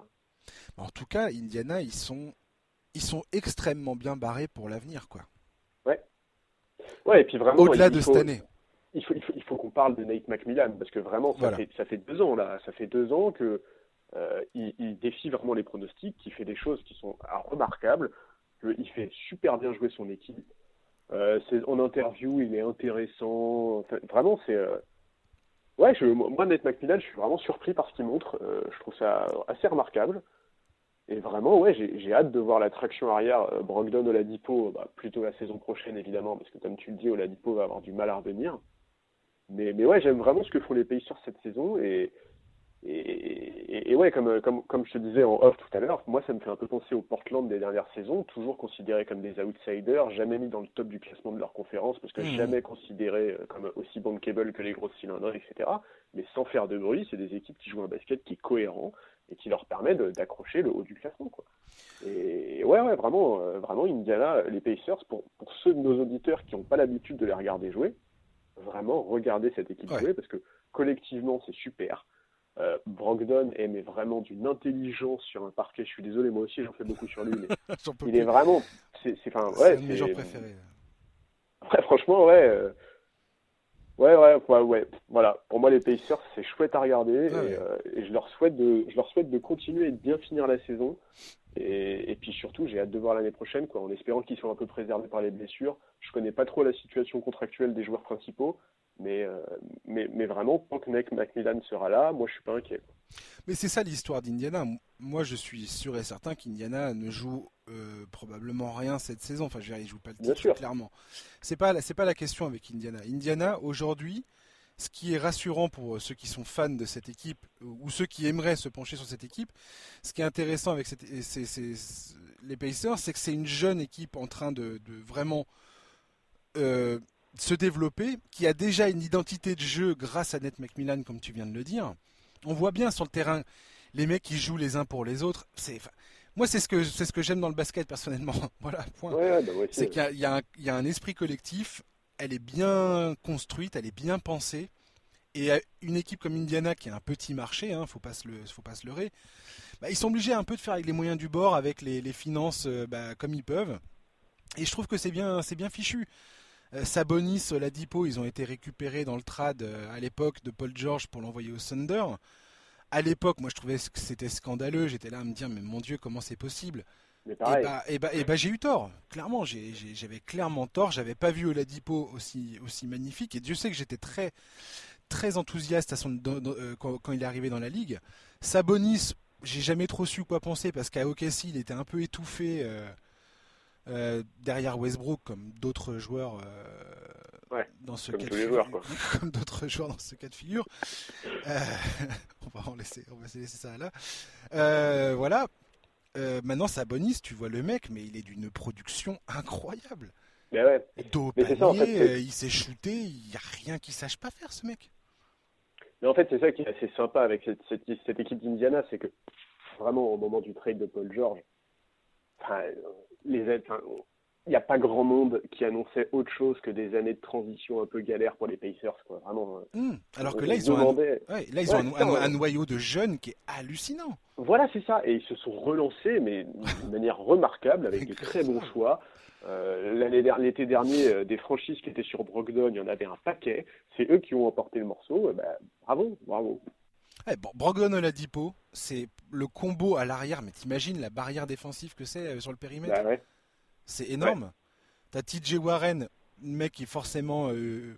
En tout cas, Indiana, ils sont, ils sont extrêmement bien barrés pour l'avenir, quoi. Ouais. Et puis vraiment. Au-delà de cette année. Il faut, il faut, qu'on parle de Nate McMillan parce que vraiment, ça, fait, ça fait deux ans là, ça fait deux ans que euh, il, défie vraiment les pronostics, qu'il fait des choses qui sont remarquables, qu'il fait super bien jouer son équipe. Euh, en interview, il est intéressant. vraiment, c'est. Euh, ouais, je, moi, Nate McMillan, je suis vraiment surpris par ce qu'il montre. Euh, je trouve ça assez remarquable. Et vraiment, ouais, j'ai hâte de voir la traction arrière Brogdon Oladipo, bah, plutôt la saison prochaine évidemment, parce que comme tu le dis, Oladipo va avoir du mal à revenir. Mais, mais ouais, j'aime vraiment ce que font les pays sur cette saison et et, ouais, comme, comme, comme je te disais en off tout à l'heure, moi ça me fait un peu penser au Portland des dernières saisons, toujours considérés comme des outsiders, jamais mis dans le top du classement de leur conférence, parce que mmh. jamais considérés euh, comme aussi bankable que les grosses cylindres, etc. Mais sans faire de bruit, c'est des équipes qui jouent un basket qui est cohérent et qui leur permet d'accrocher le haut du classement. Quoi. Et ouais, ouais, vraiment, euh, vraiment Indiana, les Pacers, pour, pour ceux de nos auditeurs qui n'ont pas l'habitude de les regarder jouer, vraiment regardez cette équipe jouer, parce que collectivement c'est super. Euh, Brogdon est mais vraiment d'une intelligence sur un parquet. Je suis désolé, moi aussi j'en fais beaucoup sur lui, mais il est vraiment. C'est ouais, un de mes préférés. Ouais, franchement, ouais. Euh, ouais, ouais, ouais, ouais, Voilà. Pour moi, les Pacers, c'est chouette à regarder euh, et, je leur souhaite de, je leur souhaite de continuer et de bien finir la saison. Et, et puis surtout, j'ai hâte de voir l'année prochaine, quoi, en espérant qu'ils soient un peu préservés par les blessures. Je connais pas trop la situation contractuelle des joueurs principaux, mais, euh, mais, mais, vraiment, tant que Macmillan sera là, moi je suis pas inquiet. Mais c'est ça l'histoire d'Indiana. Moi je suis sûr et certain qu'Indiana ne joue euh, probablement rien cette saison. Enfin, je veux dire, il joue pas le titre, clairement. C'est pas, c'est pas la question avec Indiana. Indiana, aujourd'hui, ce qui est rassurant pour ceux qui sont fans de cette équipe ou ceux qui aimeraient se pencher sur cette équipe, ce qui est intéressant avec cette, les Pacers, c'est que c'est une jeune équipe en train de, de vraiment euh, se développer, qui a déjà une identité de jeu grâce à Net Macmillan, comme tu viens de le dire. On voit bien sur le terrain les mecs qui jouent les uns pour les autres. C'est, moi, c'est ce que c'est ce que j'aime dans le basket personnellement. voilà, point. Bah c'est qu'il y a, y, a un esprit collectif. Elle est bien construite, elle est bien pensée. Et une équipe comme Indiana qui a un petit marché, hein, faut pas se le, faut pas se leurrer, bah, ils sont obligés un peu de faire avec les moyens du bord, avec les, finances euh, bah, comme ils peuvent. Et je trouve que c'est bien, c'est bien fichu. Euh, Sabonis, Ladipo, ils ont été récupérés dans le trad euh, à l'époque de Paul George pour l'envoyer au Thunder. À l'époque, moi je trouvais que c'était scandaleux. J'étais là à me dire, mais mon Dieu, comment c'est possible? Et bah, et bah, et bah j'ai eu tort. Clairement, j'avais clairement tort. J'avais pas vu Oladipo aussi aussi magnifique. Et Dieu sait que j'étais très très enthousiaste à son, euh, quand, il est arrivé dans la ligue. Sabonis, j'ai jamais trop su quoi penser parce qu'à OKC, il était un peu étouffé. Euh, derrière Westbrook comme d'autres joueurs euh, dans ce cas de figure. comme d'autres joueurs dans ce cas de figure. Euh, on va en laisser, on va laisser ça là. voilà. maintenant, Sabonis, tu vois le mec, mais il est d'une production incroyable. Mais ouais. il s'est shooté, il n'y a rien qu'il sache pas faire, ce mec. Mais en fait, c'est ça qui est assez sympa avec cette, cette, cette équipe d'Indiana, c'est que vraiment au moment du trade de Paul George, enfin, les il n'y a pas grand monde qui annonçait autre chose que des années de transition un peu galère pour les Pacers, quoi. Vraiment. Euh, hmm. alors que là, ils ont, un, là, ils ont un, noyau de jeunes qui est hallucinant. Voilà, c'est ça. Et ils se sont relancés, mais de manière remarquable, avec de très bons choix. Euh, L'été dernier, euh, des franchises qui étaient sur Brogdon, il y en avait un paquet. C'est eux qui ont emporté le morceau. Ben, bravo, bravo. Eh, bon, Brogdon Oladipo, c'est le combo à l'arrière, mais t'imagines la barrière défensive que c'est euh, sur le périmètre bah C'est énorme. T'as TJ Warren, mec qui est forcément. Euh,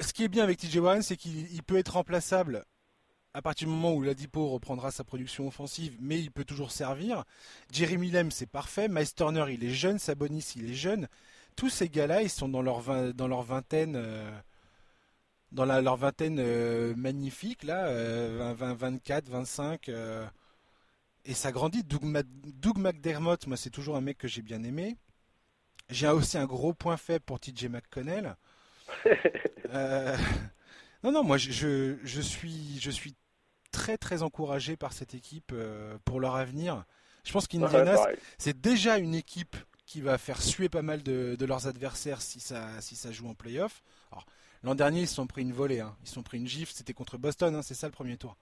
ce qui est bien avec TJ Warren, c'est qu'il peut être remplaçable à partir du moment où Ladipo reprendra sa production offensive, mais il peut toujours servir. Jeremy Lem, c'est parfait. Miles Turner, il est jeune. Sabonis, il est jeune. Tous ces gars-là, ils sont dans leur, dans leur vingtaine. Euh, dans leur vingtaine euh, magnifique, là, 20, 24, 25. et ça grandit. Doug, McDermott, moi, c'est toujours un mec que j'ai bien aimé. J'ai aussi un gros point faible pour TJ McConnell. Euh, non, non, moi, je, je, suis, je suis très, très encouragé par cette équipe euh, pour leur avenir. Je pense qu'Indiana, c'est déjà une équipe qui va faire suer pas mal de, leurs adversaires si ça, si ça joue en playoff. L'an dernier, ils se sont pris une volée, hein. ils se sont pris une gifle, c'était contre Boston, hein, c'est ça le premier tour.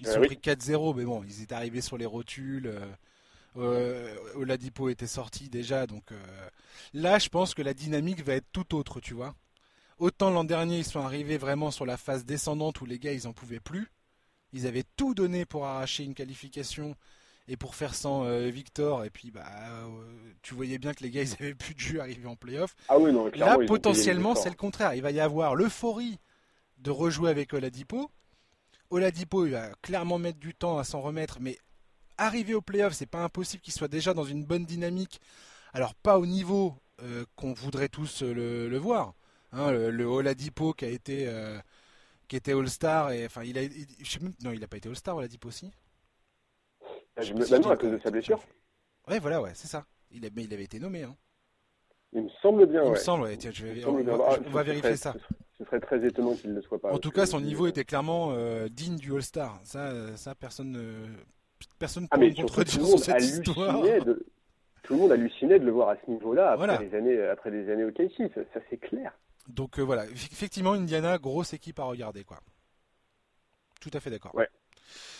Ils sont pris 4-0, mais bon, ils étaient arrivés sur les rotules. Euh, Oladipo était sorti déjà, donc là, je pense que la dynamique va être tout autre, tu vois. Autant l'an dernier, ils sont arrivés vraiment sur la phase descendante où les gars, ils en pouvaient plus. Ils avaient tout donné pour arracher une qualification et pour faire sans euh, Victor. Et puis, bah, euh, tu voyais bien que les gars, ils avaient plus de jus arriver en playoff. Ah oui, non, Là, potentiellement, c'est le contraire. Il va y avoir l'euphorie de rejouer avec Oladipo. Oladipo, il va clairement mettre du temps à s'en remettre, mais arriver au playoff, c'est pas impossible qu'il soit déjà dans une bonne dynamique. Alors, pas au niveau euh, qu'on voudrait tous le, voir. Hein, le, Oladipo qui a été. qui était All-Star et enfin il a non il a pas été All-Star Oladipo aussi bah, non, à cause de sa blessure. Ouais, voilà, ouais, c'est ça. Il mais il avait été nommé. Hein. Il me semble bien. Il me semble, ouais. Tiens, je vais, on, va, vérifier ça. Ce serait très étonnant qu'il ne le soit pas. En tout cas, son niveau était clairement euh, digne du All-Star. Ça, ça, personne ne personne ah, peut contredire sur cette histoire. De... Tout le monde hallucinait de le voir à ce niveau-là après, des années, après des années au KC, ça, ça c'est clair. Donc euh, voilà, effectivement, Indiana, grosse équipe à regarder, quoi. Tout à fait d'accord. Ouais.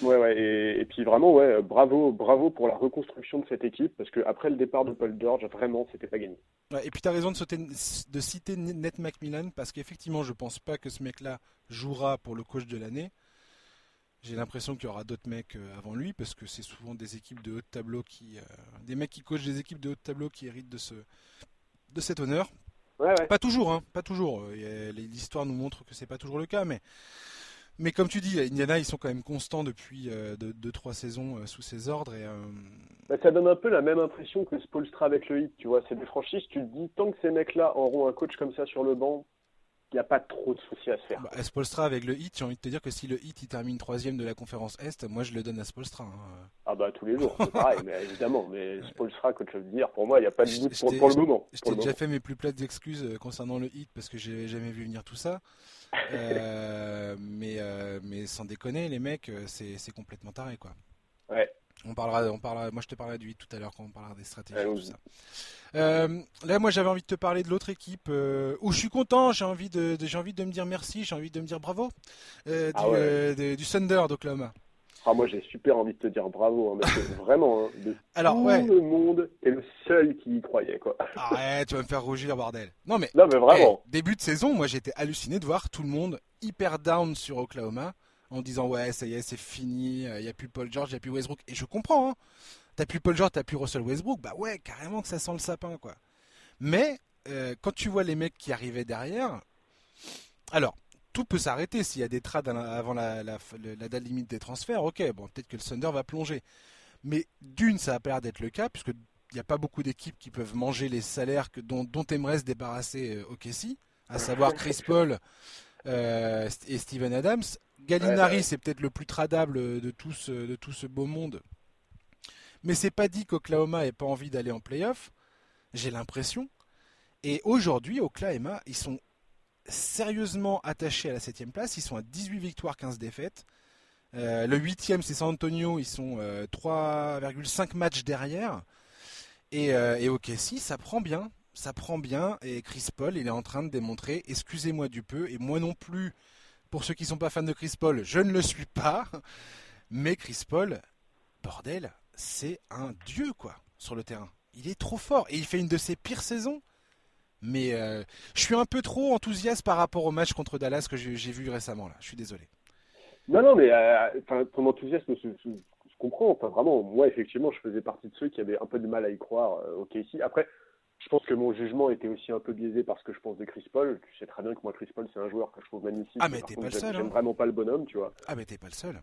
Ouais, ouais, et, puis vraiment, ouais, bravo, bravo pour la reconstruction de cette équipe, parce que après le départ de Paul George, vraiment, c'était pas gagné. Ouais, et puis tu as raison de, sauter, de citer Ned McMillan, parce qu'effectivement, je pense pas que ce mec-là jouera pour le coach de l'année. J'ai l'impression qu'il y aura d'autres mecs euh, avant lui, parce que c'est souvent des équipes de haut de tableau qui, euh, des mecs qui coachent des équipes de haut de tableau qui héritent de ce, de cet honneur. Ouais, ouais. Pas toujours, hein, pas toujours. L'histoire nous montre que c'est pas toujours le cas, mais mais comme tu dis, Indiana, ils sont quand même constants depuis 2-3 euh, saisons euh, sous ses ordres. Et, euh, bah, ça donne un peu la même impression que Spolstra avec le hit, tu vois. C'est des franchises, tu te dis, tant que ces mecs-là auront un coach comme ça sur le banc, n'y a pas trop de soucis à se faire. Bah, Spolstra avec le hit, j'ai envie de te dire que si le hit il termine troisième de la conférence Est, moi je le donne à Spolstra. Hein. Ah bah tous les jours, c'est pareil, mais évidemment. Mais Spolstra, coach of dire, pour moi, il n'y a pas de doute pour, le moment. Je t'ai déjà fait mes plus plates excuses concernant le hit parce que j'ai jamais vu venir tout ça. Euh, mais, euh, mais sans déconner, les mecs, euh, c'est complètement taré, quoi. Ouais. On parlera, on parlera, moi je te parlerai du 8 tout à l'heure quand on parlera des stratégies tout ça. là, moi j'avais envie de te parler de l'autre équipe où je suis content, j'ai envie de, j'ai envie de me dire merci, j'ai envie de me dire bravo ah du, du Thunder d'Oklahoma. Ah, moi, j'ai super envie de te dire bravo, hein, vraiment, hein, de Alors, tout le monde est le seul qui y croyait, quoi. Arrête, tu vas me faire rougir, bordel. Non, mais, non, mais vraiment. début de saison, moi, j'étais halluciné de voir tout le monde hyper down sur Oklahoma, en disant, ouais, ça y est, c'est fini, il n'y a plus Paul George, il n'y a plus Westbrook. Et je comprends, hein. T'as plus Paul George, t'as plus Russell Westbrook, bah ouais, carrément que ça sent le sapin, quoi. Mais, euh, quand tu vois les mecs qui arrivaient derrière, alors, tout peut s'arrêter s'il y a des trades avant la, date limite des transferts. Ok, bon, peut-être que le Thunder va plonger. Mais d'une, ça a pas l'air d'être le cas, puisque il n'y a pas beaucoup d'équipes qui peuvent manger les salaires que, dont, dont aimerait se débarrasser euh, OKC, à savoir Chris Paul euh, et Steven Adams. Gallinari, c'est peut-être le plus tradable de tout ce, de tout ce beau monde. Mais c'est pas dit qu'Oklahoma ait pas envie d'aller en playoff. J'ai l'impression. Et aujourd'hui, Oklahoma, ils sont sérieusement attachés à la 7 place. Ils sont à 18 victoires, 15 défaites. Euh, le 8 c'est San Antonio. Ils sont 3,5 euh, matchs derrière. Et, euh, et ok, si, ça prend bien. Ça prend bien. Et Chris Paul, il est en train de démontrer, excusez-moi du peu, et moi non plus, pour ceux qui ne sont pas fans de Chris Paul, je ne le suis pas. Mais Chris Paul, bordel, c'est un dieu, quoi, sur le terrain. Il est trop fort. Et il fait une de ses pires saisons. Mais euh, je suis un peu trop enthousiaste par rapport au match contre Dallas que j'ai vu récemment là. Je suis désolé. Non, non, mais euh, ton enthousiasme se, comprend. Enfin, vraiment, moi, effectivement, je faisais partie de ceux qui avaient un peu de mal à y croire euh. Après, je pense que mon jugement était aussi un peu biaisé parce que je pense de Chris Paul. Tu sais très bien que moi, Chris Paul, c'est un joueur que je trouve magnifique. Ah, mais t'es pas le seul. J'aime hein. vraiment pas le bonhomme, tu vois. Ah, mais t'es pas le seul.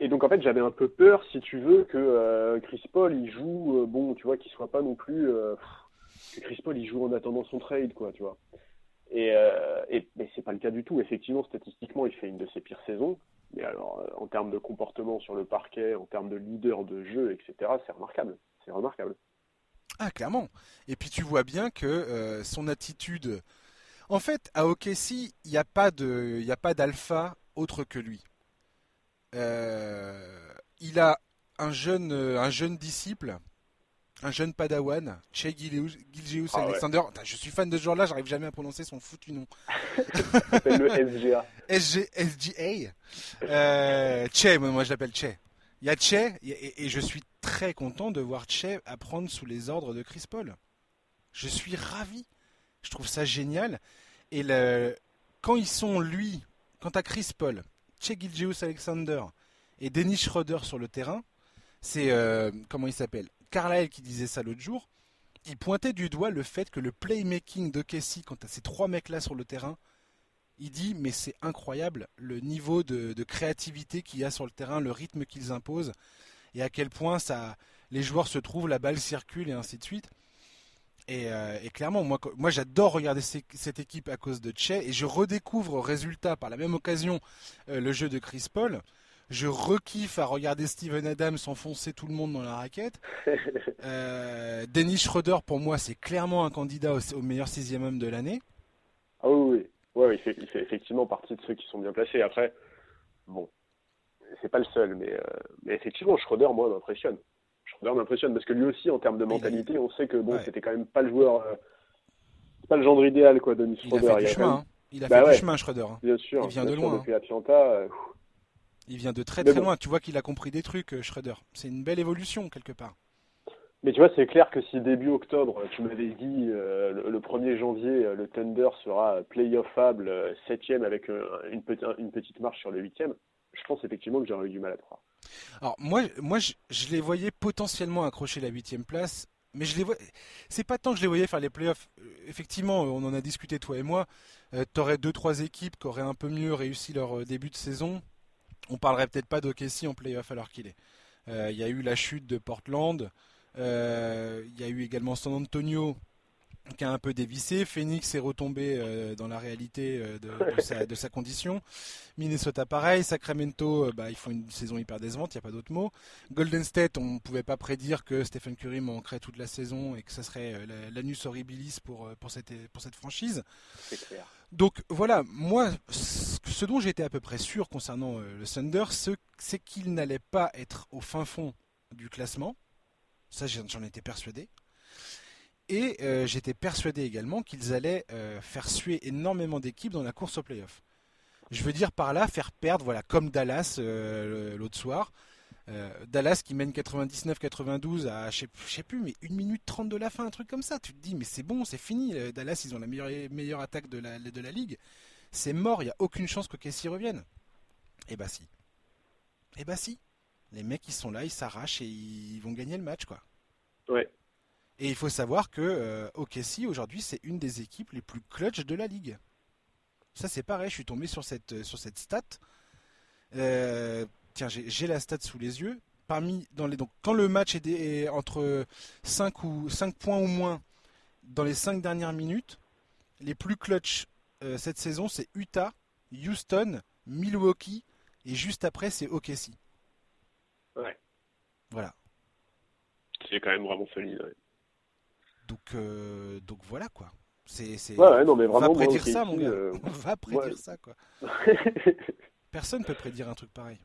Et donc, en fait, j'avais un peu peur, si tu veux, que Chris Paul, il joue, bon, tu vois, qu'il soit pas non plus Chris Paul il joue en attendant son trade, quoi, tu vois. Et, euh, et mais c'est pas le cas du tout. Effectivement, statistiquement, il fait une de ses pires saisons. Mais alors, euh, en termes de comportement sur le parquet, en termes de leader de jeu, etc., c'est remarquable. C'est remarquable. Ah, clairement. Et puis tu vois bien que euh, son attitude. En fait, à OKC, il n'y a pas de, il a pas d'alpha autre que lui. il a un jeune, un jeune disciple un jeune padawan, Che Gilgeous Ah. Alexander. Je suis fan de ce joueur-là, j'arrive jamais à prononcer son foutu nom. Le SGA. SG, SGA. Euh, che, moi, moi je l'appelle Che. Il y a et, je suis très content de voir Che apprendre sous les ordres de Chris Paul. Je suis ravi. Je trouve ça génial. Et le, quand ils sont, lui, quant à Chris Paul, Che Gilgeous Alexander et Dennis Schroeder sur le terrain, c'est, euh, comment il s'appelle? Carlyle qui disait ça l'autre jour. Il pointait du doigt le fait que le playmaking de Casey, quant à ces trois mecs-là sur le terrain, il dit mais c'est incroyable le niveau de, de créativité qu'il y a sur le terrain, le rythme qu'ils imposent et à quel point ça, les joueurs se trouvent, la balle circule et ainsi de suite. Et, euh, et clairement, moi, moi j'adore regarder ces- cette équipe à cause de Che et je redécouvre résultat par la même occasion euh, le jeu de Chris Paul. Je rekiffe à regarder Steven Adams enfoncer tout le monde dans la raquette. Euh, Dennis Schroeder, pour moi, c'est clairement un candidat au, au meilleur sixième homme de l'année. Ah oui, oui. Ouais, il, fait, il fait effectivement partie de ceux qui sont bien placés. Après, bon, c'est pas le seul, mais, euh, mais effectivement, Schroeder, moi, m'impressionne. Schroeder m'impressionne parce que lui aussi, en termes de mentalité, on sait que bon, Ouais. c'était quand même pas le joueur, euh, c'est pas le genre idéal, quoi, Denis Il a Schroeder. fait du Il a chemin. même- hein. Il a Bah fait ouais. du chemin, Schroeder. hein. Bien sûr, Il vient bien de sûr, loin, depuis Atlanta. euh, Il vient de très Mais très bon. loin. Tu vois qu'il a compris des trucs, euh, Schroeder. C'est une belle évolution quelque part. Mais tu vois, c'est clair que si début octobre, tu m'avais dit euh, le, le 1er janvier, euh, le Thunder sera playoffable, euh, septième avec euh, une, petite, marche sur le huitième, je pense effectivement que j'aurais eu du mal à croire. Alors moi, moi, je, les voyais potentiellement accrocher la huitième place, mais je les vois. C'est pas tant que je les voyais faire les playoffs. Euh, Effectivement, on en a discuté toi et moi. Euh, T'aurais deux trois équipes qui auraient un peu mieux réussi leur euh, début de saison. On parlerait peut-être pas d'OKC en playoff alors qu'il est. Euh, Il y a eu la chute de Portland. Euh, Il y a eu également San Antonio qui a un peu dévissé. Phoenix est retombé euh, dans la réalité euh, de, de sa, de sa condition. Minnesota pareil. Sacramento, euh, bah, ils font une saison hyper décevante, il n'y a pas d'autre mot. Golden State, on ne pouvait pas prédire que Stephen Curry manquerait toute la saison et que ça serait la- l'anus horribilis pour, pour, cette, pour cette franchise. Clair. Donc voilà, moi, ce dont j'étais à peu près sûr concernant le Thunder, ce- c'est qu'il n'allait pas être au fin fond du classement. Ça, j'en étais persuadé. Et euh, j'étais persuadé également qu'ils allaient euh, faire suer énormément d'équipes dans la course au playoff. Je veux dire par là faire perdre, voilà, comme Dallas euh, l'autre soir. Dallas qui mène 99-92 à, je sais, sais plus, mais 1 minute 30 de la fin, un truc comme ça. Tu te dis, mais c'est bon, c'est fini. Dallas, ils ont la meilleure, attaque de la, ligue. C'est mort, il n'y a aucune chance que Casey revienne. Eh bah si. Eh bah si. Les mecs, ils sont là, ils s'arrachent et ils vont gagner le match, quoi. Ouais. Et il faut savoir que euh, OKC aujourd'hui c'est une des équipes les plus clutch de la ligue. Ça c'est pareil, je suis tombé sur cette, sur cette stat. Euh, tiens, j'ai la stat sous les yeux. Parmi dans les donc quand le match est, entre 5 ou 5 points ou moins dans les 5 dernières minutes, les plus clutch euh, cette saison c'est Utah, Houston, Milwaukee et juste après c'est OKC. Ouais. Voilà. C'est quand même vraiment solide. Ouais, Donc euh, donc voilà quoi. C'est c'est ouais, ouais, non, mais On va moi, prédire ça, mon gars. euh, va prédire ça, quoi. Personne peut prédire un truc pareil.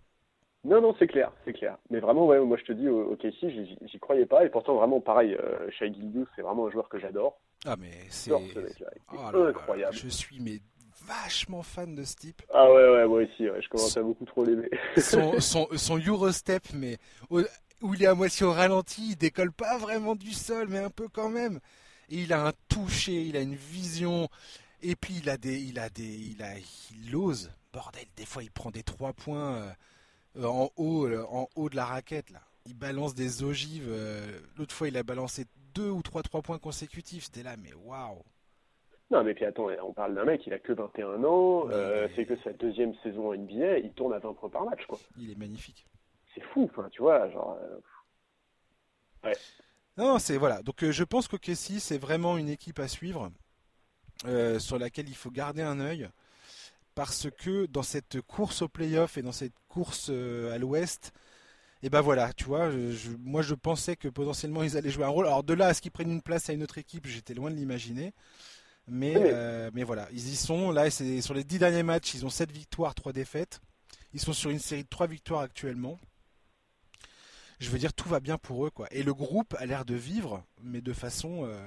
non, non, c'est clair, c'est clair. Mais vraiment, ouais, moi je te dis, au OKC, j'y j'y croyais pas. Et pourtant, vraiment, pareil, euh, Shai c'est vraiment un joueur que j'adore. Ah, mais c'est. J'adore ce mec-là. Oh là incroyable. je suis mais vachement fan de ce type. Ah ouais, ouais, moi aussi, ouais, je commence à beaucoup trop l'aimer. Son, son, son Eurostep, mais au- où il est à moitié au ralenti, il décolle pas vraiment du sol, mais un peu quand même. Et il a un toucher, il a une vision. Et puis il a des, il a des, il a, il ose. Bordel, des fois il prend des trois points euh, euh, en haut, euh, en haut de la raquette là. Il balance des ogives. euh, L'autre fois il a balancé deux ou trois trois points consécutifs. C'était là, mais waouh. Non, mais puis attends, on parle d'un mec, il a que 21 ans, euh, c'est que sa deuxième saison en NBA, il tourne à 20 points par match, quoi. Il est magnifique. C'est fou, enfin, tu vois, genre. euh, Non, c'est voilà. Donc euh, je pense que Kessie c'est vraiment une équipe à suivre sur laquelle il faut garder un œil parce que dans cette course au playoff et dans cette course à l'Ouest, et ben voilà, tu vois, je- moi je pensais que potentiellement ils allaient jouer un rôle. Alors de là à ce qu'ils prennent une place à une autre équipe, j'étais loin de l'imaginer. Mais, Oui, mais- euh, mais voilà, ils y sont. Là, c'est sur les dix derniers matchs, ils ont 7 victoires, 3 défaites. Ils sont sur une série de 3 victoires actuellement. je veux dire, tout va bien pour eux, quoi. Et le groupe a l'air de vivre, mais de façon. Euh,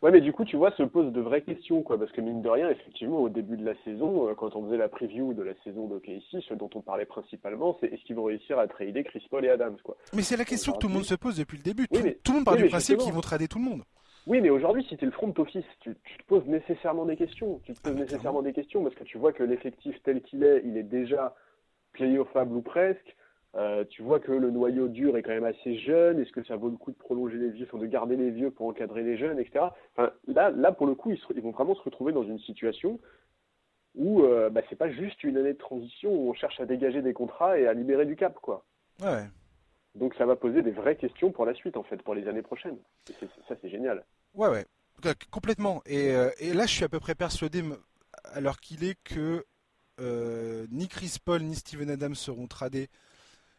ouais, mais du coup, tu vois, se pose de vraies questions, quoi. Parce que mine de rien, effectivement, au début de la saison, euh, quand on faisait la preview de la saison d'OKC, ce dont on parlait principalement, c'est est-ce qu'ils vont réussir à trader Chris Paul et Adams, quoi. Mais c'est la question que tout le monde se pose depuis le début. tout, le monde part du principe qu'ils vont trader tout le monde. Oui, mais aujourd'hui, si tu es le front office, tu, tu, te poses nécessairement des questions. Tu te poses ah, nécessairement des questions parce que tu vois que l'effectif tel qu'il est, il est déjà playoffable ou presque. Euh, tu vois que le noyau dur est quand même assez jeune. Est-ce que ça vaut le coup de prolonger les vieux, de garder les vieux pour encadrer les jeunes, etc. Enfin, là, là, pour le coup, ils, vont vraiment se retrouver dans une situation où euh, bah, c'est pas juste une année de transition où on cherche à dégager des contrats et à libérer du cap, quoi. Ouais. Donc ça va poser des vraies questions pour la suite, en fait, pour les années prochaines. Ça, c'est génial. Ouais, ouais, complètement. Et, euh, et, là, je suis à peu près persuadé, alors qu'il est que euh, ni Chris Paul ni Steven Adams seront tradés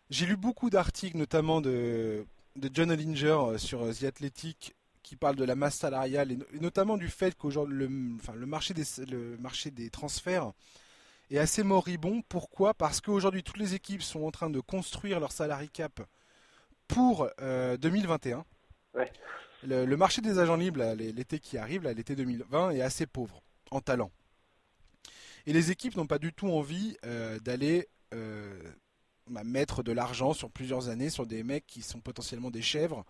j'ai lu beaucoup d'articles, notamment de, John Hollinger euh, sur euh, The Athletic, qui parle de la masse salariale et, notamment du fait qu'aujourd'hui le, enfin, le, marché des, le marché des transferts est assez moribond. Pourquoi? Parce qu'aujourd'hui toutes les équipes sont en train de construire leur salary cap pour 2021. Euh, le, marché des agents libres, l'été qui arrive, l'été 2020, est assez pauvre en talent. Et les équipes n'ont pas du tout envie d'aller bah, mettre de l'argent sur plusieurs années sur des mecs qui sont potentiellement des chèvres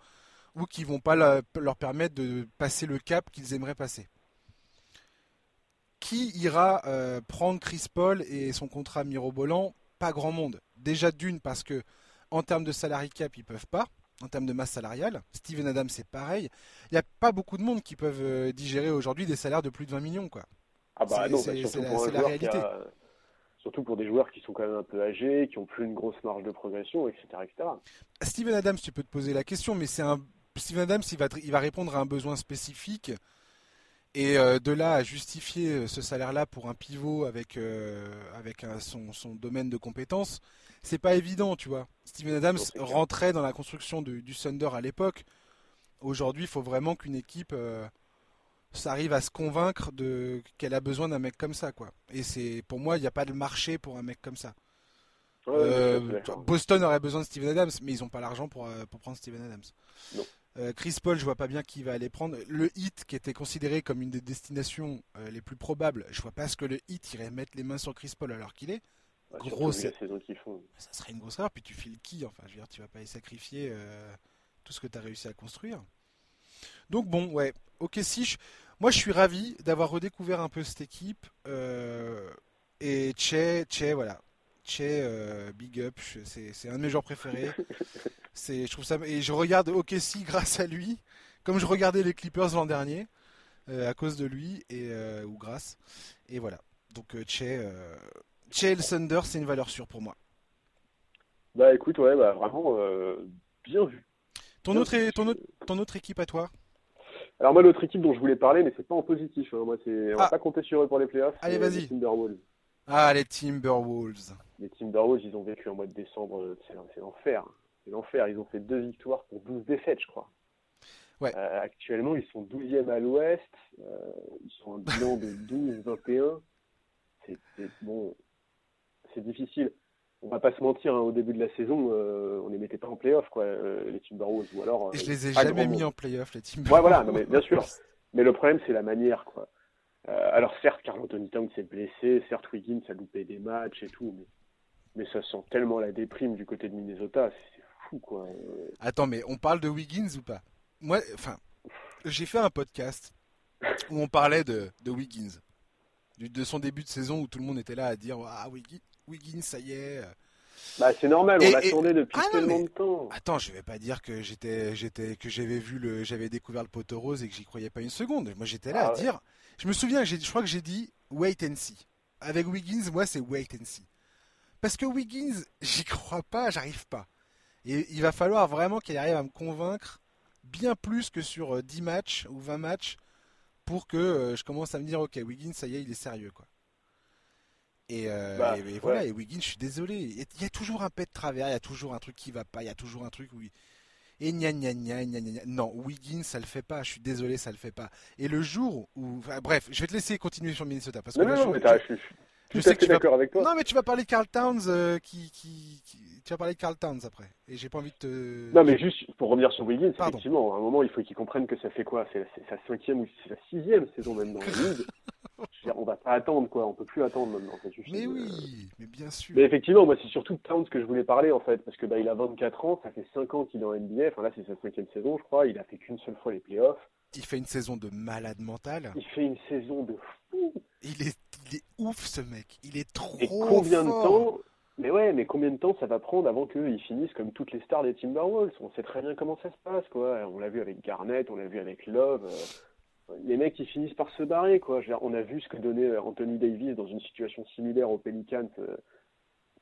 ou qui vont pas leur permettre de passer le cap qu'ils aimeraient passer. Qui ira euh, prendre Chris Paul et son contrat mirobolant? Pas grand monde. Déjà d'une parce que en termes de salary cap ils peuvent pas. En termes de masse salariale, Steven Adams c'est pareil. Il n'y a pas beaucoup de monde qui peuvent euh, digérer aujourd'hui des salaires de plus de 20 millions quoi. Ah bah c'est la, réalité. Surtout pour des joueurs qui sont quand même un peu âgés, qui ont plus une grosse marge de progression, etc. etc. Steven Adams, tu peux te poser la question, mais c'est un. Steven Adams, il va, il va répondre à un besoin spécifique. Et euh, de là à justifier euh, ce salaire-là pour un pivot avec, euh, avec son, son, domaine de compétences, c'est pas évident, tu vois. Steven Adams rentrait dans la construction du, du Thunder à l'époque. Aujourd'hui, il faut vraiment qu'une équipe ça arrive à se convaincre de qu'elle a besoin d'un mec comme ça, quoi. Et c'est pour moi, il n'y a pas de marché pour un mec comme ça. Euh, Boston aurait besoin de Steven Adams, mais ils n'ont pas l'argent pour, euh, pour prendre Steven Adams. Euh, Chris Paul, je vois pas bien qui va aller prendre. Le Hit, qui était considéré comme une des destinations les plus probables, je vois pas ce que le Hit irait mettre les mains sur Chris Paul alors qu'il est. grosse Ça serait une grosse erreur. Puis tu files qui Enfin, je veux dire, tu vas pas y sacrifier tout ce que tu as réussi à construire. Donc bon, ouais. Ok, si. Moi, je suis ravi d'avoir redécouvert un peu cette équipe. Euh, et Che, Che, voilà. Che, euh, big up, c'est un de mes joueurs préférés. je trouve ça, et je regarde OKC grâce à lui, comme je regardais les Clippers l'an dernier, euh, à cause de lui et ou grâce. Et voilà. Donc Che, Le Thunder, c'est une valeur sûre pour moi. Bah écoute, ouais, bah vraiment bien vu. Ton autre, ton, autre, ton autre équipe à toi? Alors moi, l'autre équipe dont je voulais parler, mais c'est pas en positif. Hein. Moi, c'est, on va ah. pas compter sur eux pour les playoffs. Allez, vas-y. Les Timberwolves. Ah, les Timberwolves. Les Timberwolves, ils ont vécu un mois de décembre. Euh, c'est, l'enfer. C'est l'enfer. Ils ont fait deux victoires pour 12 défaites, je crois. Ouais. Euh, actuellement, ils sont 12e à l'ouest. Euh, ils sont un bilan de 12-21. C'est, bon, c'est difficile on va pas se mentir, hein, au début de la saison, euh, on les mettait pas en playoff, quoi, euh, les Timberwolves. Ou alors, je les ai jamais mis en playoff, les Timberwolves. Ouais, voilà, mais bien sûr. Mais le problème, c'est la manière, quoi. Euh, alors certes, Carl Anthony Towns s'est blessé, certes Wiggins a loupé des matchs et tout, mais, mais ça sent tellement la déprime du côté de Minnesota, c'est fou, quoi. Attends, mais on parle de Wiggins ou pas? Moi, enfin, j'ai fait un podcast où on parlait de, de Wiggins, de son début de saison où tout le monde était là à dire ah Wiggins Wiggins, ça y est. Bah c'est normal, on l'attendait depuis ah, tellement de temps. Attends, je vais pas dire que j'étais, j'étais, que j'avais vu le, j'avais découvert le poteau rose et que j'y croyais pas une seconde. Moi j'étais là à ah dire, je me souviens, je crois que j'ai dit wait and see. Avec Wiggins, moi c'est wait and see. Parce que Wiggins, j'y crois pas, j'arrive pas. Et il va falloir vraiment qu'il arrive à me convaincre bien plus que sur 10 euh, matchs ou 20 matchs pour que euh, je commence à me dire ok Wiggins, ça y est, il est sérieux quoi. Euh, bah, et, voilà, et Wiggins, je suis désolé. Il y a toujours un pet de travers, il y a toujours un truc qui va pas, il y a toujours un truc où. Et gna gna gna gna gna Non, Wiggins, ça le fait pas. Je suis désolé, ça le fait pas. Et le jour où. bref, je vais te laisser continuer sur Minnesota. Parce que non, non, je, mais je, suis, je, sais que d'accord avec toi. Non, mais tu vas parler de Carl Towns euh, qui, qui, tu vas parler de Carl Towns après. Et j'ai pas envie de te. Non, mais juste pour revenir sur Wiggins, effectivement, à un moment, il faut qu'il comprenne que ça fait quoi? C'est sa cinquième ou sa sixième saison même dans la ligue. On va pas attendre, quoi. On peut plus attendre maintenant. mais oui, mais bien sûr. Mais effectivement, moi, c'est surtout Towns que je voulais parler, en fait, parce que bah, il a 24 ans, ça fait 5 ans qu'il est en NBA. Enfin, là, c'est sa cinquième saison, je crois. Il a fait qu'une seule fois les playoffs. Il fait une saison de malade mental. Il fait une saison de fou. Il est, il est ouf, ce mec. Il est trop Et combien de temps mais ouais, mais combien de temps ça va prendre avant qu'ils finissent comme toutes les stars des Timberwolves? On sait très bien comment ça se passe, quoi. On l'a vu avec Garnett, on l'a vu avec Love. Euh, les mecs, ils finissent par se barrer, quoi. on a vu ce que donnait Anthony Davis dans une situation similaire aux Pelicans. Euh,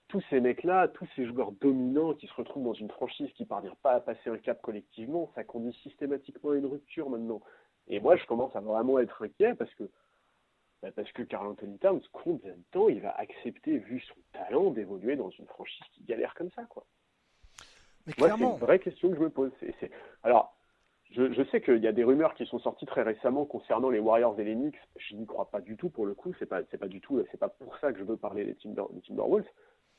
tous ces mecs-là, tous ces joueurs dominants qui se retrouvent dans une franchise qui parvient pas à passer un cap collectivement, ça conduit systématiquement à une rupture maintenant. Et moi, je commence à vraiment être inquiet parce que bah, parce que Carl Anthony Towns, combien de temps il va accepter, vu son talent, d'évoluer dans une franchise qui galère comme ça, quoi? Mais Moi, c'est une vraie question que je me pose. Alors, je, sais qu'il y a des rumeurs qui sont sorties très récemment concernant les Warriors et les Knicks. Je n'y crois pas du tout pour le coup. C'est pas, c'est pas du tout, c'est pas pour ça que je veux parler des, Timber, Timberwolves.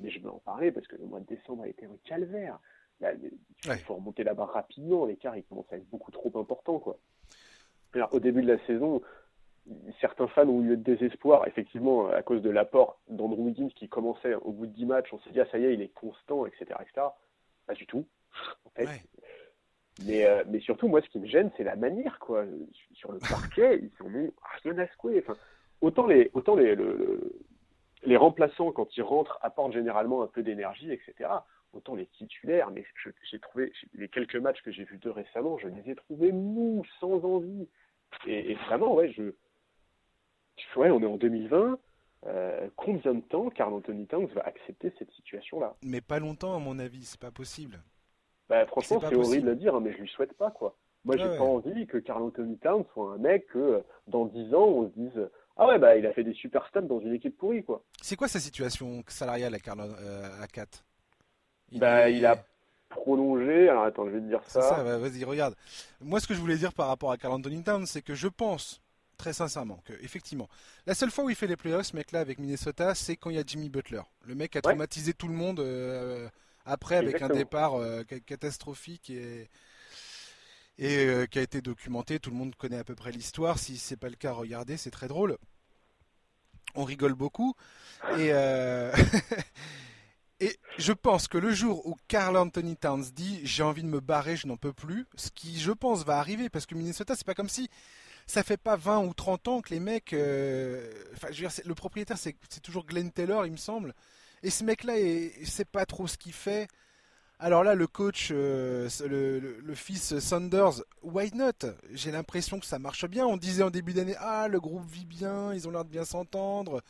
Mais je veux en parler parce que le mois de décembre a été un calvaire. il faut remonter là-bas rapidement. L'écart, il commence à être beaucoup trop important, quoi. Alors, au début de la saison, certains fans ont eu de désespoir, effectivement, à cause de l'apport d'Andrew Wiggins qui commençait au bout de 10 matchs. On s'est dit, ah, ça y est, il est constant, etc. etc. Pas du tout, en fait. Mais, euh, mais surtout, moi, ce qui me gêne, c'est la manière, quoi. Sur le parquet, ils sont ont rien à secouer. Enfin, autant les, autant les, les remplaçants, quand ils rentrent, apportent généralement un peu d'énergie, etc. Autant les titulaires, mais j'ai trouvé, les quelques matchs que j'ai vus d'eux récemment, je les ai trouvés mous, sans envie. Et, et vraiment, ouais, je, ouais, on est en 2020. Euh, combien de temps Carl Anthony Towns va accepter cette situation-là? Mais pas longtemps, à mon avis, c'est pas possible. Bah, franchement, c'est horrible à dire, mais je lui souhaite pas, quoi. Moi, j'ai pas envie que Carl Anthony Towns soit un mec que dans 10 ans, on se dise Ah ouais, bah, il a fait des super stats dans une équipe pourrie, quoi. C'est quoi sa situation salariale à, Carl, euh, à 4 il, bah, il a prolongé. Alors attends, je vais te dire ça. ça vas-y, regarde. Moi, ce que je voulais dire par rapport à Carl Anthony Towns, c'est que je pense très sincèrement, que effectivement, la seule fois où il fait les playoffs, ce mec-là, avec Minnesota, c'est quand il y a Jimmy Butler. Le mec a traumatisé tout le monde euh, après avec un départ euh, catastrophique et, et euh, qui a été documenté. Tout le monde connaît à peu près l'histoire. Si c'est pas le cas, regardez, c'est très drôle. On rigole beaucoup et Et je pense que le jour où Carl Anthony Towns dit j'ai envie de me barrer, je n'en peux plus, ce qui je pense va arriver parce que Minnesota c'est pas comme si ça fait pas 20 ou 30 ans que les mecs. Euh, enfin, je veux dire, le propriétaire, c'est toujours Glenn Taylor, il me semble. Et ce mec-là, il sait pas trop ce qu'il fait. Alors là, le coach, euh, le, fils Sanders, why not? J'ai l'impression que ça marche bien. On disait en début d'année, ah, le groupe vit bien, ils ont l'air de bien s'entendre.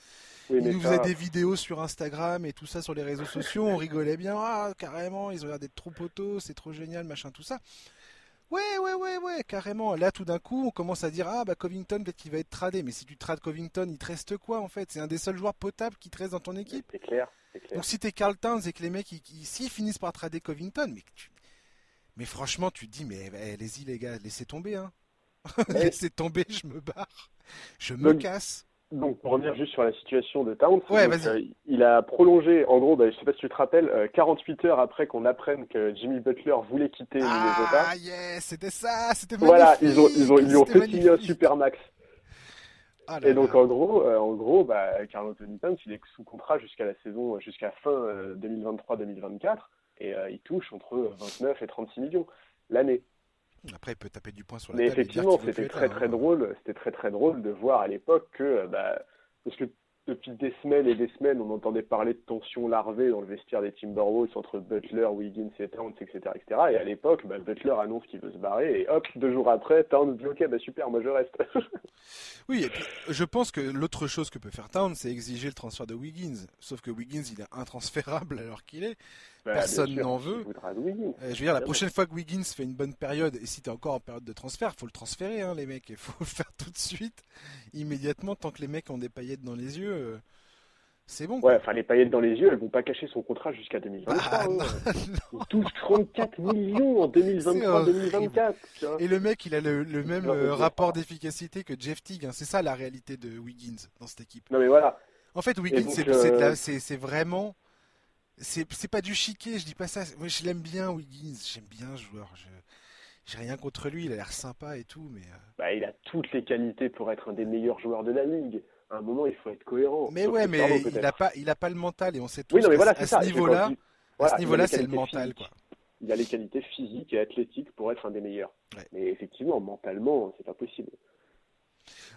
ils nous faisaient des vidéos sur Instagram et tout ça sur les réseaux sociaux. On rigolait bien, ah, carrément, ils ont l'air d'être trop potos, c'est trop génial, machin, tout ça. Ouais, ouais, ouais, ouais, carrément. Là, tout d'un coup, on commence à dire Ah, bah Covington, peut-être qu'il va être tradé. Mais si tu trades Covington, il te reste quoi en fait? C'est un des seuls joueurs potables qui te reste dans ton équipe. C'est clair, Donc si t'es Carl Towns et que les mecs, ils, finissent par trader Covington, mais, mais franchement, tu te dis Mais eh, allez-y, les gars, laissez tomber. Hein. laissez tomber, je me barre. Je me casse. Donc, pour revenir juste sur la situation de Towns, euh, il a prolongé, en gros, bah, je sais pas si tu te rappelles, 48 euh, heures après qu'on apprenne que Jimmy Butler voulait quitter Minnesota. Ah, yes, c'était ça, c'était magnifique. Voilà, ils ont, ils ont, ils lui ont fait signer un super Ah et donc, en gros, euh, en gros, bah, Carl Anthony Towns, il est sous contrat jusqu'à la saison, jusqu'à fin 2023-2024, et il touche entre 29 et 36 millions l'année. Après, il peut taper du poing sur la Mais effectivement, c'était très très drôle. C'était très très drôle de voir à l'époque que, bah, parce que depuis des semaines et des semaines, on entendait parler de tensions larvées dans le vestiaire des Timberwolves entre Butler, Wiggins et Towns, etc., etc. Et à l'époque, bah, Butler annonce qu'il veut se barrer et hop, deux jours après, Towns dit ok, bah super, moi je reste. oui, et puis je pense que l'autre chose que peut faire Towns, c'est exiger le transfert de Wiggins. Sauf que Wiggins, il est intransférable alors qu'il est. Bah, Personne n'en veut. Euh, je veux dire, la prochaine fois que Wiggins fait une bonne période, et si tu es encore en période de transfert, faut le transférer, hein, les mecs. Il faut le faire tout de suite, immédiatement, tant que les mecs ont des paillettes dans les yeux. Euh, c'est bon. Ouais, enfin, les paillettes dans les yeux, elles vont pas cacher son contrat jusqu'à 2023. Ah, hein. Il touche 34 millions en 2023-2024. Et le mec, il a le, même euh, rapport d'efficacité que Jeff Teague. Hein. C'est ça la réalité de Wiggins dans cette équipe. Non, mais voilà. En fait, Wiggins, c'est vraiment c'est pas du chiquet, je dis pas ça. Moi, je l'aime bien, Wiggins. J'aime bien ce joueur. Je j'ai rien contre lui. Il a l'air sympa et tout, mais. Euh. Bah, il a toutes les qualités pour être un des meilleurs joueurs de la ligue. À un moment, il faut être cohérent. Mais ouais, mais il a pas, il a pas le mental et on sait tous. Oui, non, mais voilà, à, ce niveau-là, à ce niveau-là, c'est le mental, quoi. Il a les qualités physiques et athlétiques pour être un des meilleurs. Mais effectivement, mentalement, c'est pas possible.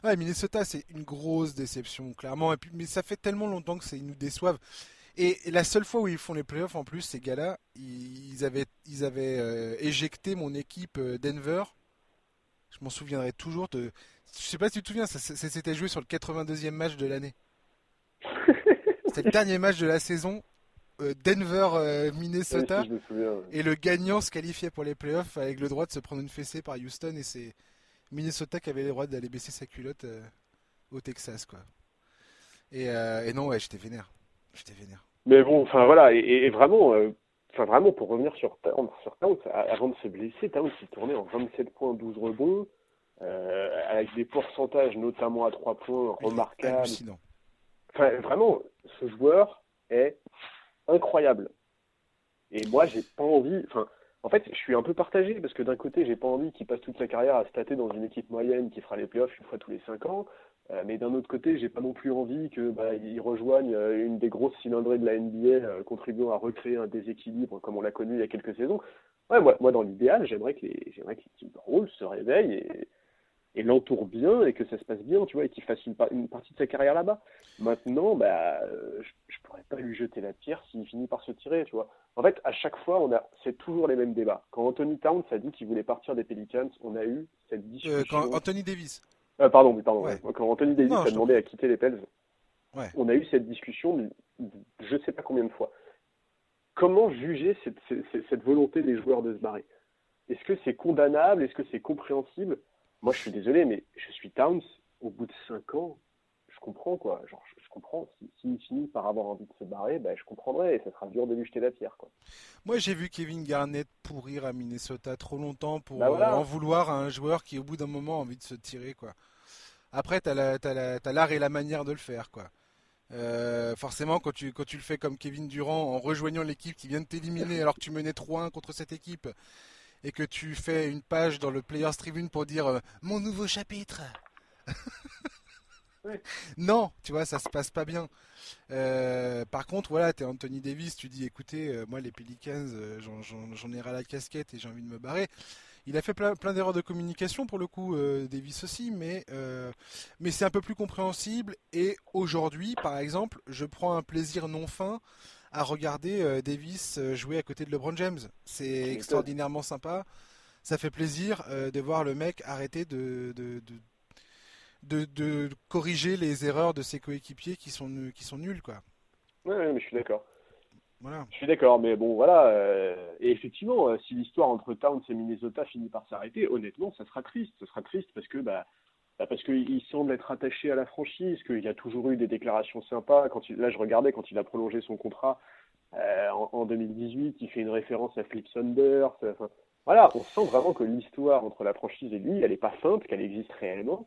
Ouais, Minnesota, c'est une grosse déception, clairement. Et puis, mais ça fait tellement longtemps que ils nous déçoivent. Et la seule fois où ils font les playoffs, en plus, ces gars-là, ils avaient, ils avaient euh, éjecté mon équipe euh, Denver. Je m'en souviendrai toujours de. Je sais pas si tu te souviens, ça, s'était joué sur le 82e match de l'année. C'était le dernier match de la saison. Euh, Denver, Minnesota. et le gagnant se qualifiait pour les playoffs avec le droit de se prendre une fessée par Houston. Et c'est Minnesota qui avait le droit d'aller baisser sa culotte au Texas, quoi. Et, et non, ouais, j'étais vénère. J'étais vénère. Mais bon, enfin voilà, et, vraiment, euh, enfin vraiment pour revenir sur Towns, sur avant de se blesser, Towns s'est tourné en 27 points, 12 rebonds, euh, avec des pourcentages notamment à 3 points remarquables. Enfin vraiment, ce joueur est incroyable. Et moi, j'ai pas envie, enfin, en fait, je suis un peu partagé parce que d'un côté, j'ai pas envie qu'il passe toute sa carrière à stater dans une équipe moyenne qui fera les playoffs une fois tous les 5 ans. Euh, mais d'un autre côté, j'ai pas non plus envie qu'il bah, rejoigne euh, une des grosses cylindrées de la NBA, euh, contribuant à recréer un déséquilibre comme on l'a connu il y a quelques saisons. Ouais, moi, moi dans l'idéal, j'aimerais que les, j'aimerais que de rôle se réveille et, et l'entoure bien et que ça se passe bien, tu vois, et qu'il fasse une, partie de sa carrière là-bas. Maintenant, bah, je, je pourrais pas lui jeter la pierre s'il finit par se tirer, tu vois. En fait, à chaque fois, on a, c'est toujours les mêmes débats. Quand Anthony Towns a dit qu'il voulait partir des Pelicans, on a eu cette discussion. quand Anthony Davis. Euh, pardon, pardon. Quand Anthony Davis a demandé à quitter les Pels, on a eu cette discussion, je ne sais pas combien de fois. Comment juger cette, cette, volonté des joueurs de se barrer? Est-ce que c'est condamnable? Est-ce que c'est compréhensible? Moi, je suis désolé, mais je suis Towns. Au bout de 5 ans, je comprends quoi. Genre, je, comprends. S'il finit par avoir envie de se barrer, ben, je comprendrai et ça sera dur de lui jeter la pierre quoi. Moi, j'ai vu Kevin Garnett pourrir à Minnesota trop longtemps pour bah en vouloir à un joueur qui, au bout d'un moment, a envie de se tirer quoi. Après, tu as l'art et la manière de le faire, quoi. Euh, forcément, quand tu, quand tu le fais comme Kevin Durant en rejoignant l'équipe qui vient de t'éliminer alors que tu menais 3-1 contre cette équipe et que tu fais une page dans le Players Tribune pour dire euh, mon nouveau chapitre. Non, tu vois, ça se passe pas bien. Euh, par contre, voilà, tu es Anthony Davis, tu dis écoutez, moi les Pelicans, j'en ai ras la casquette et j'ai envie de me barrer. Il a fait plein, d'erreurs de communication pour le coup, euh, Davis aussi, mais, euh, mais c'est un peu plus compréhensible. Et aujourd'hui, par exemple, je prends un plaisir non fin à regarder euh, Davis jouer à côté de LeBron James. C'est extraordinairement sympa. Ça fait plaisir de voir le mec arrêter de, de, de, corriger les erreurs de ses coéquipiers qui sont, qui sont nuls. Quoi. Ouais, mais je suis d'accord. Je suis d'accord, mais bon, voilà. Euh, et effectivement, euh, si l'histoire entre Towns et Minnesota finit par s'arrêter, honnêtement, ça sera triste. Ça sera triste parce que, bah, bah parce qu'il semble être attaché à la franchise, qu'il y a toujours eu des déclarations sympas. Quand là, je regardais quand il a prolongé son contrat euh, en, 2018, il fait une référence à Flip Saunders. Voilà, on sent vraiment que l'histoire entre la franchise et lui, elle n'est pas simple, qu'elle existe réellement.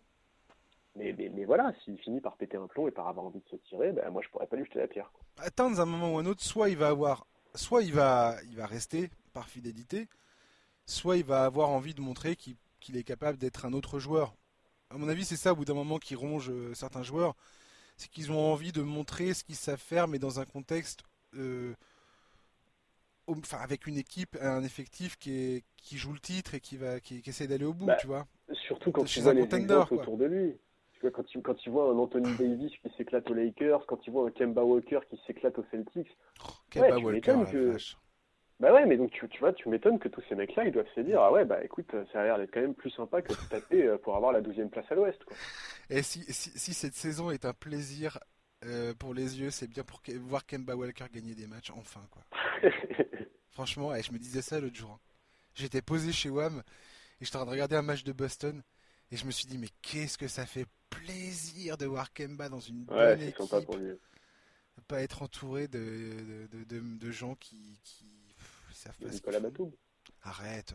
Mais, mais, voilà, s'il finit par péter un plomb et par avoir envie de se tirer, ben moi je pourrais pas lui jeter la pierre. Attendre un moment ou un autre, soit il va avoir, soit il va, il va rester par fidélité, soit il va avoir envie de montrer qu'il est capable d'être un autre joueur. À mon avis, c'est ça au bout d'un moment qui ronge euh, certains joueurs, c'est qu'ils ont envie de montrer ce qu'ils savent faire, mais dans un contexte, euh, enfin avec une équipe, un effectif qui, est, qui joue le titre et qui va, qui, essaie d'aller au bout, bah, tu vois. Surtout quand tu vois les autour de lui quand tu, quand tu vois un Anthony Davis qui s'éclate aux Lakers, quand tu vois un Kemba Walker qui s'éclate aux Celtics, oh, Kemba Walker, que... Bah ouais, mais donc tu, tu vois, tu m'étonnes que tous ces mecs-là, ils doivent se dire, ah ouais, bah écoute, ça a l'air d'être quand même plus sympa que de taper euh, pour avoir la 12 place à l'ouest. Et si, si, si, cette saison est un plaisir euh, pour les yeux, c'est bien pour voir Kemba Walker gagner des matchs, enfin, quoi. Franchement, je me disais ça l'autre jour. Hein. J'étais posé chez WAM et j'étais en train de regarder un match de Boston et je me suis dit, mais qu'est-ce que ça fait plaisir de voir Kemba dans une bonne équipe. Pour lui. Pas être entouré de, de, de, de gens qui, qui savent pas Nicolas Batum. Arrête.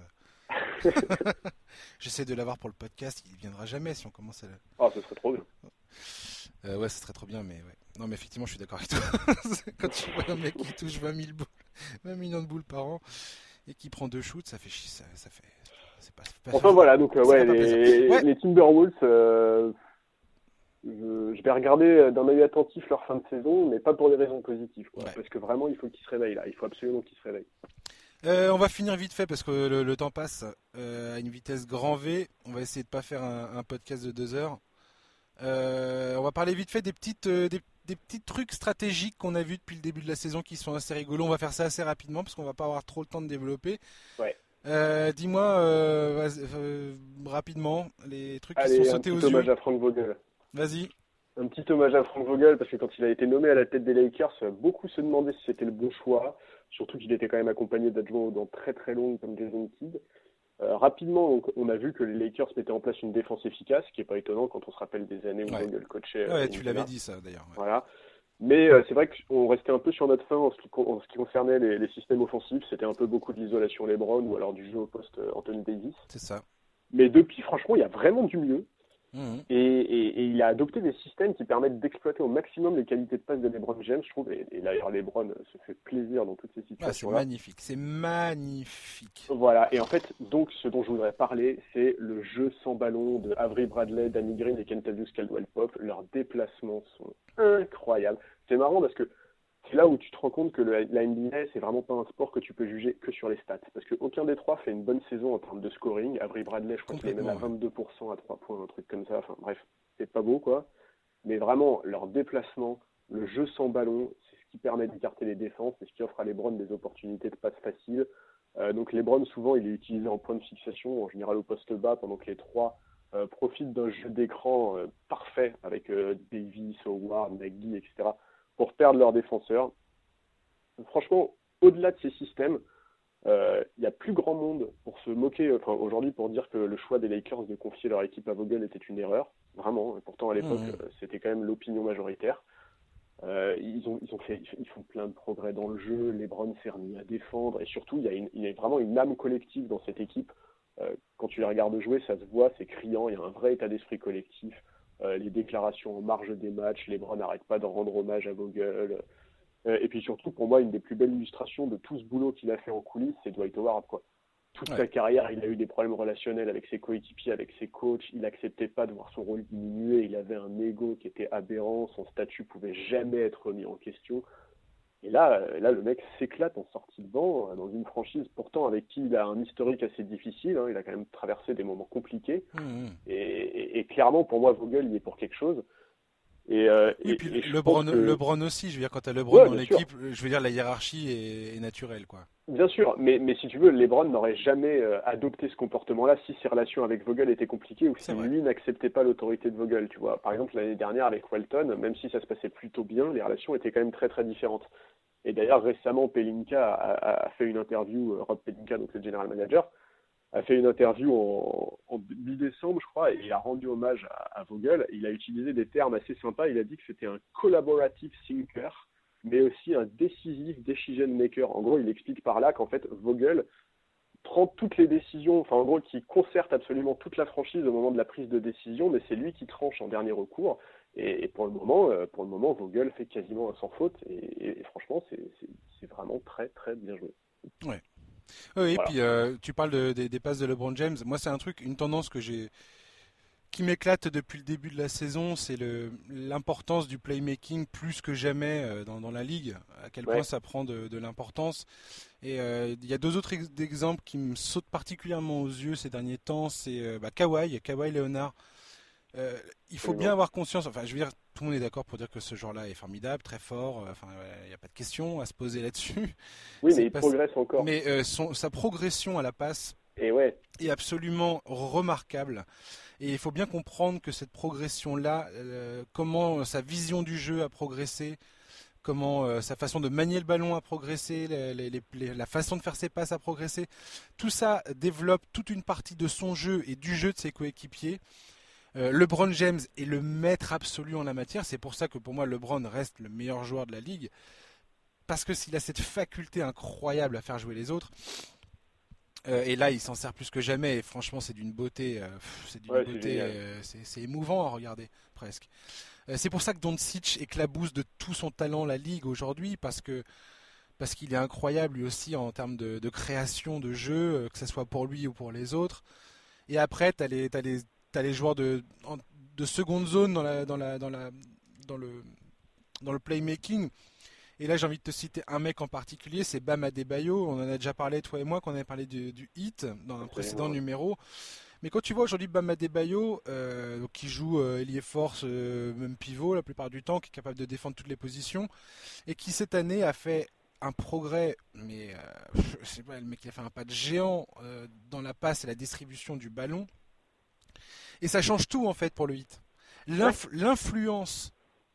J'essaie de l'avoir pour le podcast, il viendra jamais si on commence à. Ah, ce serait trop bien. Euh, ouais, ce serait trop bien, mais ouais. Non, mais effectivement, je suis d'accord avec toi. Quand tu vois un mec qui touche 20, 000 boules, 20 millions de boules par an et qui prend deux shoots, ça fait chier, ça, ça fait. Pas, pas enfin voilà, donc euh, ouais, les, ouais, les, Timberwolves, euh, je, je, vais regarder d'un œil attentif leur fin de saison, mais pas pour des raisons positives, quoi, parce que vraiment il faut qu'ils se réveillent là, il faut absolument qu'ils se réveillent. Euh, on va finir vite fait parce que le, le temps passe euh, à une vitesse grand V. On va essayer de pas faire un, un podcast de deux heures. Euh, on va parler vite fait des petites, euh, des, des, petits trucs stratégiques qu'on a vus depuis le début de la saison qui sont assez rigolos. On va faire ça assez rapidement parce qu'on va pas avoir trop le temps de développer. Ouais. Euh, Dis-moi euh, rapidement les trucs Allez, qui sont sautés un aux petit yeux. hommage à Frank Vogel. Vas-y. Un petit hommage à Frank Vogel parce que quand il a été nommé à la tête des Lakers, beaucoup se demandaient si c'était le bon choix. Surtout qu'il était quand même accompagné d'adjoints dans très très longues comme Jason Kidd. Euh, rapidement, donc, on a vu que les Lakers mettaient en place une défense efficace, ce qui n'est pas étonnant quand on se rappelle des années où Ouais. Vogel coachait. Ouais, euh, tu l'avais dit ça d'ailleurs. ouais. Voilà. Mais euh, c'est vrai qu'on restait un peu sur notre fin en ce qui, con- en ce qui concernait les, les systèmes offensifs. C'était un peu beaucoup de l'isolation LeBron ou alors du jeu au poste euh, Anthony Davis. C'est ça. Mais depuis, franchement, il y a vraiment du mieux. Mhm. Et, et- et il a adopté des systèmes qui permettent d'exploiter au maximum les qualités de passe de LeBron James, je trouve. Et, et d'ailleurs, LeBron se fait plaisir dans toutes ces Ah, c'est situations-là. magnifique. C'est magnifique. Voilà, et en fait, donc, ce dont je voudrais parler, c'est le jeu sans ballon de Avery Bradley, Danny Green et Kentavious Caldwell-Pope. Leurs déplacements sont incroyables. C'est marrant parce que c'est là où tu te rends compte que le- la NBA, c'est vraiment pas un sport que tu peux juger que sur les stats. Parce qu'aucun des trois fait une bonne saison en termes de scoring. Avery Bradley, je crois qu'il est même à Complètement, 22% à 3 points, un truc comme ça. Enfin, bref, c'est pas beau, quoi. Mais vraiment, leur déplacement, le jeu sans ballon, c'est ce qui permet d'écarter les défenses, c'est ce qui offre à LeBron des opportunités de passe faciles. Euh, donc LeBron, souvent, il est utilisé en point de fixation, en général au poste bas, pendant que les trois euh, profitent d'un jeu d'écran euh, parfait avec euh, Davis, Howard, McGee, etc., pour perdre leurs défenseurs. Franchement, au-delà de ces systèmes, euh, il y a plus grand monde pour se moquer, enfin aujourd'hui pour dire que le choix des Lakers de confier leur équipe à Vogel était une erreur, vraiment. Et pourtant à l'époque euh, c'était quand même l'opinion majoritaire. Euh, ils ont ils ont fait ils font plein de progrès dans le jeu. LeBron s'est remis à défendre et surtout il y a une, il y a vraiment une âme collective dans cette équipe. Euh, quand tu les regardes jouer, ça se voit, c'est criant. Il y a un vrai état d'esprit collectif. Euh, les déclarations en marge des matchs, LeBron n'arrête pas de rendre hommage à Vogel. Euh, et puis surtout, pour moi, une des plus belles illustrations de tout ce boulot qu'il a fait en coulisses, c'est Dwight Howard. Quoi. Toute Ouais. sa carrière, il a eu des problèmes relationnels avec ses coéquipiers, avec ses coachs. Il n'acceptait pas de voir son rôle diminuer. Il avait un ego qui était aberrant. Son statut pouvait jamais être remis en question. Et là, euh, là, le mec s'éclate en sortie de banc euh, dans une franchise pourtant avec qui il a un historique assez difficile. hein. Il a quand même traversé des moments compliqués. Et, et- et clairement, pour moi, Vogel, il est pour quelque chose. Et, euh, Oui, et- puis et LeBron, pense que- LeBron aussi, je veux dire, quand tu as LeBron Ouais, dans l'équipe, je veux dire, la hiérarchie est, est naturelle, quoi. Bien sûr, mais, mais si tu veux, LeBron n'aurait jamais euh, adopté ce comportement-là si ses relations avec Vogel étaient compliquées ou si lui n'acceptait pas l'autorité de Vogel, tu vois. Par exemple, l'année dernière avec Walton, même si ça se passait plutôt bien, les relations étaient quand même très très différentes. Et d'ailleurs, récemment, Pelinka a, a- a fait une interview, euh, Rob Pelinka, donc le general manager, a fait une interview en, mi-décembre, je crois, et il a rendu hommage à, Vogel. Il a utilisé des termes assez sympas. Il a dit que c'était un collaborative thinker, mais aussi un décisif decision maker. En gros, il explique par là qu'en fait, Vogel prend toutes les décisions, enfin en gros, qui concerte absolument toute la franchise au moment de la prise de décision, mais c'est lui qui tranche en dernier recours. Et, pour le moment, euh, pour le moment, Vogel fait quasiment un sans faute. Et, et- franchement, c'est vraiment très très bien joué. Oui, et Voilà. puis euh, tu parles de- des, des passes de LeBron James. Moi, c'est un truc, une tendance que j'ai, qui m'éclate depuis le début de la saison, c'est l'importance du playmaking plus que jamais euh, dans, dans la ligue. À quel point Ouais. ça prend de, de l'importance. Et euh, il y a deux autres ex- exemples qui me sautent particulièrement aux yeux ces derniers temps. C'est euh, bah, Kawhi, Kawhi Leonard. Euh, il faut bien avoir conscience. Enfin, je veux dire, tout le monde est d'accord pour dire que ce joueur-là est formidable, très fort. euh, Enfin, il n'y a pas de question à se poser là-dessus. Oui, mais il pas- progresse encore. Mais euh, son- sa progression à la passe Et ouais, est absolument remarquable. Et il faut bien comprendre que cette progression-là, euh, comment sa vision du jeu a progressé, comment euh, sa façon de manier le ballon a progressé, les- les- les- les- la façon de faire ses passes a progressé, tout ça développe toute une partie de son jeu et du jeu de ses coéquipiers. Euh, LeBron James est le maître absolu en la matière. C'est pour ça que pour moi, LeBron reste le meilleur joueur de la ligue. Parce que s'il a cette faculté incroyable à faire jouer les autres. Euh, et là, il s'en sert plus que jamais. Et franchement, c'est d'une beauté. Euh, c'est d'une beauté. C'est émouvant à regarder, presque. c'est pour ça que Doncic éclabousse de tout son talent la ligue aujourd'hui, parce que parce qu'il est incroyable lui aussi en termes de, création de jeu, que ce soit pour lui ou pour les autres. Et après, tu as les, les, les joueurs de, de seconde zone dans, la, dans, la, dans, la, dans, le, dans le playmaking et là, j'ai envie de te citer un mec en particulier, c'est Bam Adebayo. On en a déjà parlé, toi et moi, quand on avait parlé du, hit dans un précédent numéro. Mais quand tu vois aujourd'hui Bam Adebayo, euh, qui joue euh, ailier force, euh, même pivot la plupart du temps, qui est capable de défendre toutes les positions, et qui cette année a fait un progrès, mais je sais pas, le mec qui a fait un pas de géant dans la passe et la distribution du ballon. Et ça change tout en fait pour le hit. L'influence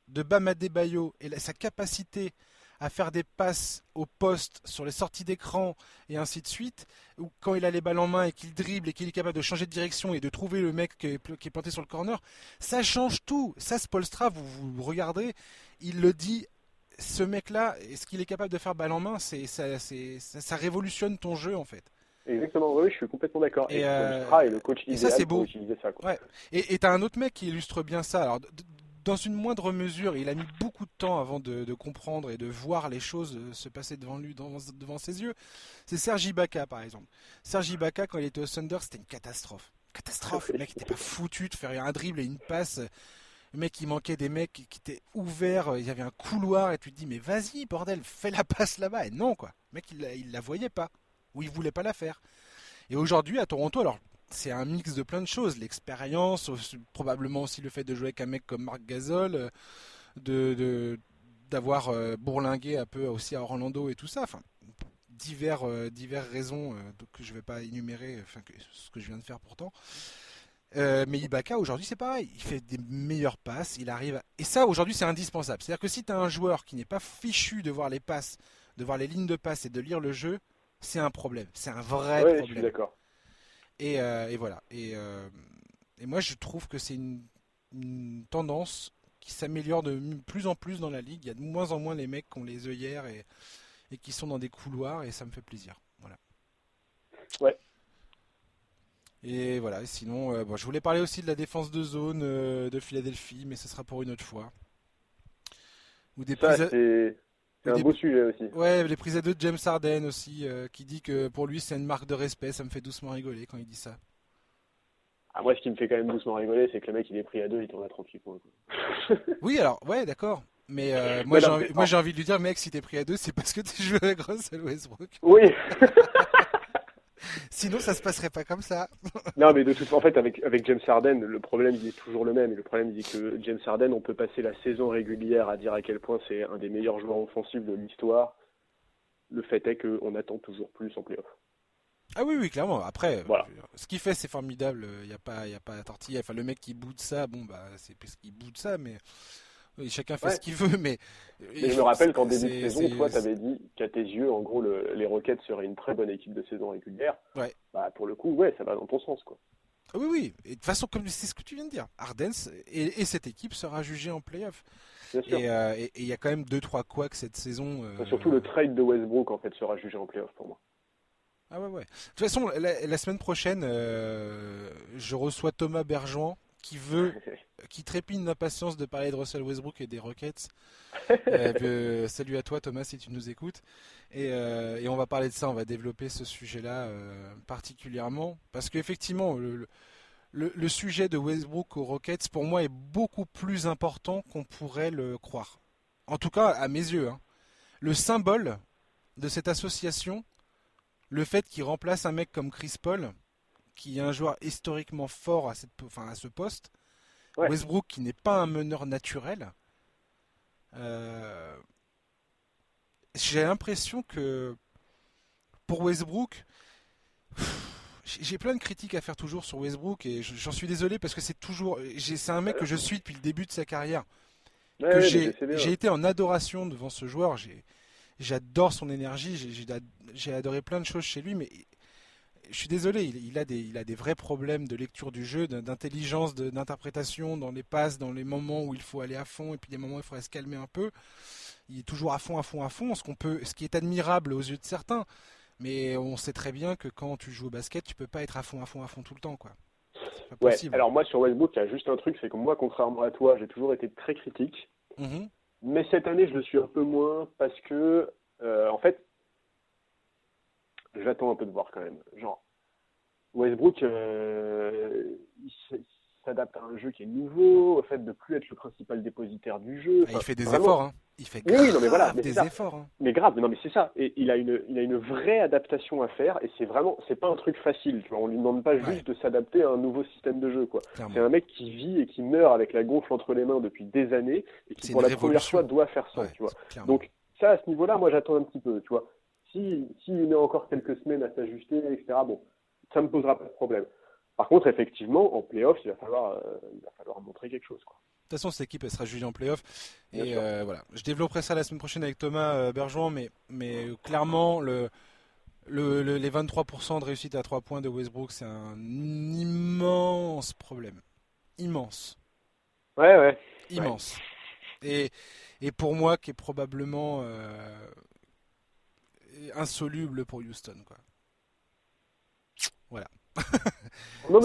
de Bam Adebayo et sa capacité à faire des passes au poste sur les sorties d'écran et ainsi de suite, ou quand il a les balles en main et qu'il dribble et qu'il est capable de changer de direction et de trouver le mec qui est, planté sur le corner, ça change tout. Ça, Spolstra, vous, vous regardez, il le dit, ce mec-là, ce qu'il est capable de faire balle en main, c'est ça, ça, révolutionne ton jeu en fait. Exactement, oui, je suis complètement d'accord. Et, euh, le coach et ça, c'est beau. Ça, Ouais. Et tu as un autre mec qui illustre bien ça. Alors, dans une moindre mesure, il a mis beaucoup de temps avant de, comprendre et de voir les choses euh, se passer devant lui, devant, ses yeux. C'est Sergi Ibaka, par exemple. Sergi Ibaka, quand il était au Thunder, c'était une catastrophe. Catastrophe. Le mec n'était pas foutu de faire un dribble et une passe. Le mec, il manquait des mecs qui étaient ouverts. Il y avait un couloir et tu te dis, mais vas-y, bordel, fais la passe là-bas. Et non, quoi. Le mec, il, il la voyait pas. Ou il voulait pas la faire. Et aujourd'hui, à Toronto, alors c'est un mix de plein de choses. L'expérience, probablement aussi le fait de jouer avec un mec comme Marc Gasol, euh, de, d'avoir euh, bourlingué un peu aussi à Orlando et tout ça. Enfin, divers, euh, diverses raisons que je vais pas énumérer, enfin, ce que je viens de faire pourtant. mais Ibaka aujourd'hui c'est pareil, il fait des meilleures passes, il arrive et ça aujourd'hui c'est indispensable. C'est-à-dire que si tu as un joueur qui n'est pas fichu de voir les passes, de voir les lignes de passe et de lire le jeu, c'est un problème, c'est un vrai problème. D'accord. Euh, et, voilà. Euh, et, moi, je trouve que c'est une, tendance qui s'améliore de plus en plus dans la ligue. Il y a de moins en moins les mecs qui ont les œillères et, et qui sont dans des couloirs, et ça me fait plaisir. Voilà. Ouais. Et voilà, sinon, euh, bon, je voulais parler aussi de la défense de zone de Philadelphie, mais ce sera pour une autre fois. Ou des c'est un beau sujet aussi. Ouais, les prises à deux de James Harden aussi, qui dit que pour lui c'est une marque de respect. Ça me fait doucement rigoler quand il dit ça. Ah, moi, ce qui me fait quand même doucement rigoler, c'est que le mec il est pris à deux, il tourne à 38 points. oui, alors, ouais, d'accord. Mais euh, moi, j'ai envie, de lui dire, mec, si t'es pris à deux, c'est parce que tu joues avec Russell Westbrook. Oui. Sinon, ça se passerait pas comme ça. non, mais de toute façon, en fait, avec, avec James Harden, le problème, il est toujours le même. Et le problème, il est que James Harden, on peut passer la saison régulière à dire à quel point c'est un des meilleurs joueurs offensifs de l'histoire. Le fait est qu'on attend toujours plus en playoff. Ah oui, oui, clairement. Après, voilà. ce qu'il fait, c'est formidable. Il n'y a pas, il a pas à tortiller. Enfin, le mec qui boude ça, bon, bah, c'est parce qu'il boude ça, mais chacun fait ce qu'il veut, mais. je me rappelle qu'en début de saison, toi, tu avais dit qu'à tes yeux, en gros, les Rockets seraient une très bonne équipe de saison régulière. Ouais. Bah, pour le coup, ouais, ça va dans ton sens, quoi. Ah oui, oui. Et de toute façon, comme c'est ce que tu viens de dire, Ardens et, cette équipe sera jugée en playoff. Euh, et il y a quand même 2-3 couacs cette saison. Euh, surtout le trade de Westbrook, en fait, sera jugé en playoff pour moi. Ah ouais, ouais. De toute façon, la, semaine prochaine, euh, je reçois Thomas Bergeron qui veut, qui trépigne d'impatience de parler de Russell Westbrook et des Rockets. Euh, salut à toi Thomas si tu nous écoutes. Euh, et, on va parler de ça, on va développer ce sujet-là euh, particulièrement. Parce qu'effectivement, le, le, sujet de Westbrook aux Rockets, pour moi, est beaucoup plus important qu'on pourrait le croire. En tout cas, à mes yeux. Hein. Le symbole de cette association, le fait qu'il remplace un mec comme Chris Paul, qui est un joueur historiquement fort à, cette, enfin, à ce poste. Westbrook qui n'est pas un meneur naturel. Euh, j'ai l'impression que pour Westbrook, j'ai plein de critiques à faire toujours sur Westbrook et j'en suis désolé parce que c'est toujours, c'est un mec que je suis depuis le début de sa carrière. j'ai été en adoration devant ce joueur. J'adore son énergie. J'ai adoré plein de choses chez lui, mais je suis désolé, il, a des, il a des vrais problèmes de lecture du jeu, d'intelligence, d'interprétation dans les passes, dans les moments où il faut aller à fond et puis des moments où il faudrait se calmer un peu. Il est toujours à fond, à fond, à fond, ce, qu'on peut, ce qui est admirable aux yeux de certains. Mais on sait très bien que quand tu joues au basket, tu peux pas être à fond, à fond, à fond tout le temps, quoi. Ouais. Alors moi sur Westbrook, il y a juste un truc, c'est que moi, contrairement à toi, j'ai toujours été très critique. Mhm. Mais cette année, je le suis un peu moins parce que, euh, en fait, j'attends un peu de voir quand même. Genre, Westbrook, euh, il s'adapte à un jeu qui est nouveau, au fait de plus être le principal dépositaire du jeu. il fait des efforts, hein. Il fait oui, non, mais voilà, des efforts. Hein. Mais grave, non mais c'est ça. Et il a une, il a une vraie adaptation à faire, et c'est vraiment, c'est pas un truc facile. Tu vois, on lui demande pas juste de s'adapter à un nouveau système de jeu, quoi. C'est un mec qui vit et qui meurt avec la gonfle entre les mains depuis des années, et qui pour la première fois doit faire ça, tu vois. Donc ça, à ce niveau-là, moi j'attends un petit peu, tu vois. Si, s'il met encore quelques semaines à s'ajuster, etc. Bon, ça me posera pas de problème. Par contre, effectivement, en playoff, il va falloir, euh, il va falloir montrer quelque chose. Quoi. De toute façon, cette équipe elle sera jugée en playoff. Et euh, voilà, je développerai ça la semaine prochaine avec Thomas euh, Bergeron, mais, mais clairement, le, le, les 23% de réussite à 3 points de Westbrook, c'est un immense problème. Immense. Ouais, ouais. Immense. Et, et pour moi, qui est probablement insoluble pour Houston. Quoi. Voilà.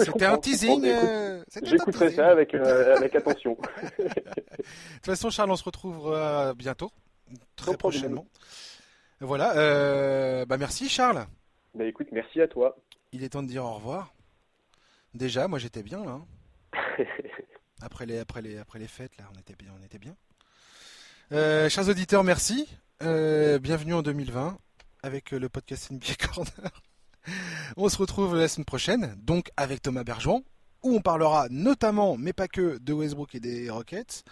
C'était un teasing. Euh, j'écouterai ça avec, euh, avec attention. de toute façon, Charles, on se retrouvera bientôt, très prochainement. Voilà. Euh, bah merci, Charles. Bah écoute, merci à toi. Il est temps de dire au revoir. Déjà, moi j'étais bien là. après les après les après les fêtes là, on était bien, on était bien. chers auditeurs, merci. bienvenue en 2020 avec le podcast NBA Corner. On se retrouve la semaine prochaine, donc avec Thomas Bergeron, où on parlera notamment, mais pas que, de Westbrook et des Rockets.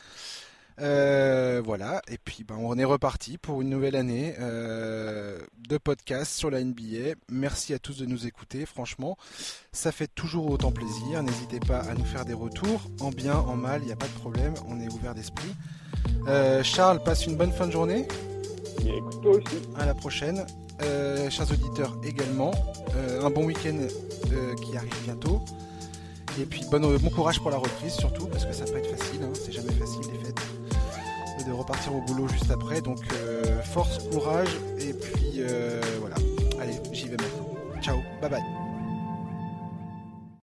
Euh, voilà, et puis ben, on est reparti pour une nouvelle année euh, de podcast sur la NBA. Merci à tous de nous écouter, franchement, ça fait toujours autant plaisir. N'hésitez pas à nous faire des retours, en bien, en mal, il n'y a pas de problème, on est ouvert d'esprit. Euh, Charles, passe une bonne fin de journée. Aussi. À la prochaine. Euh, chers auditeurs également. Euh, un bon week-end euh, qui arrive bientôt. Et puis bon, bon, courage pour la reprise surtout, parce que ça peut être facile, hein. c'est jamais facile les fêtes. de repartir au boulot juste après. Donc force, courage, et puis voilà. Allez, j'y vais maintenant. Ciao, bye bye.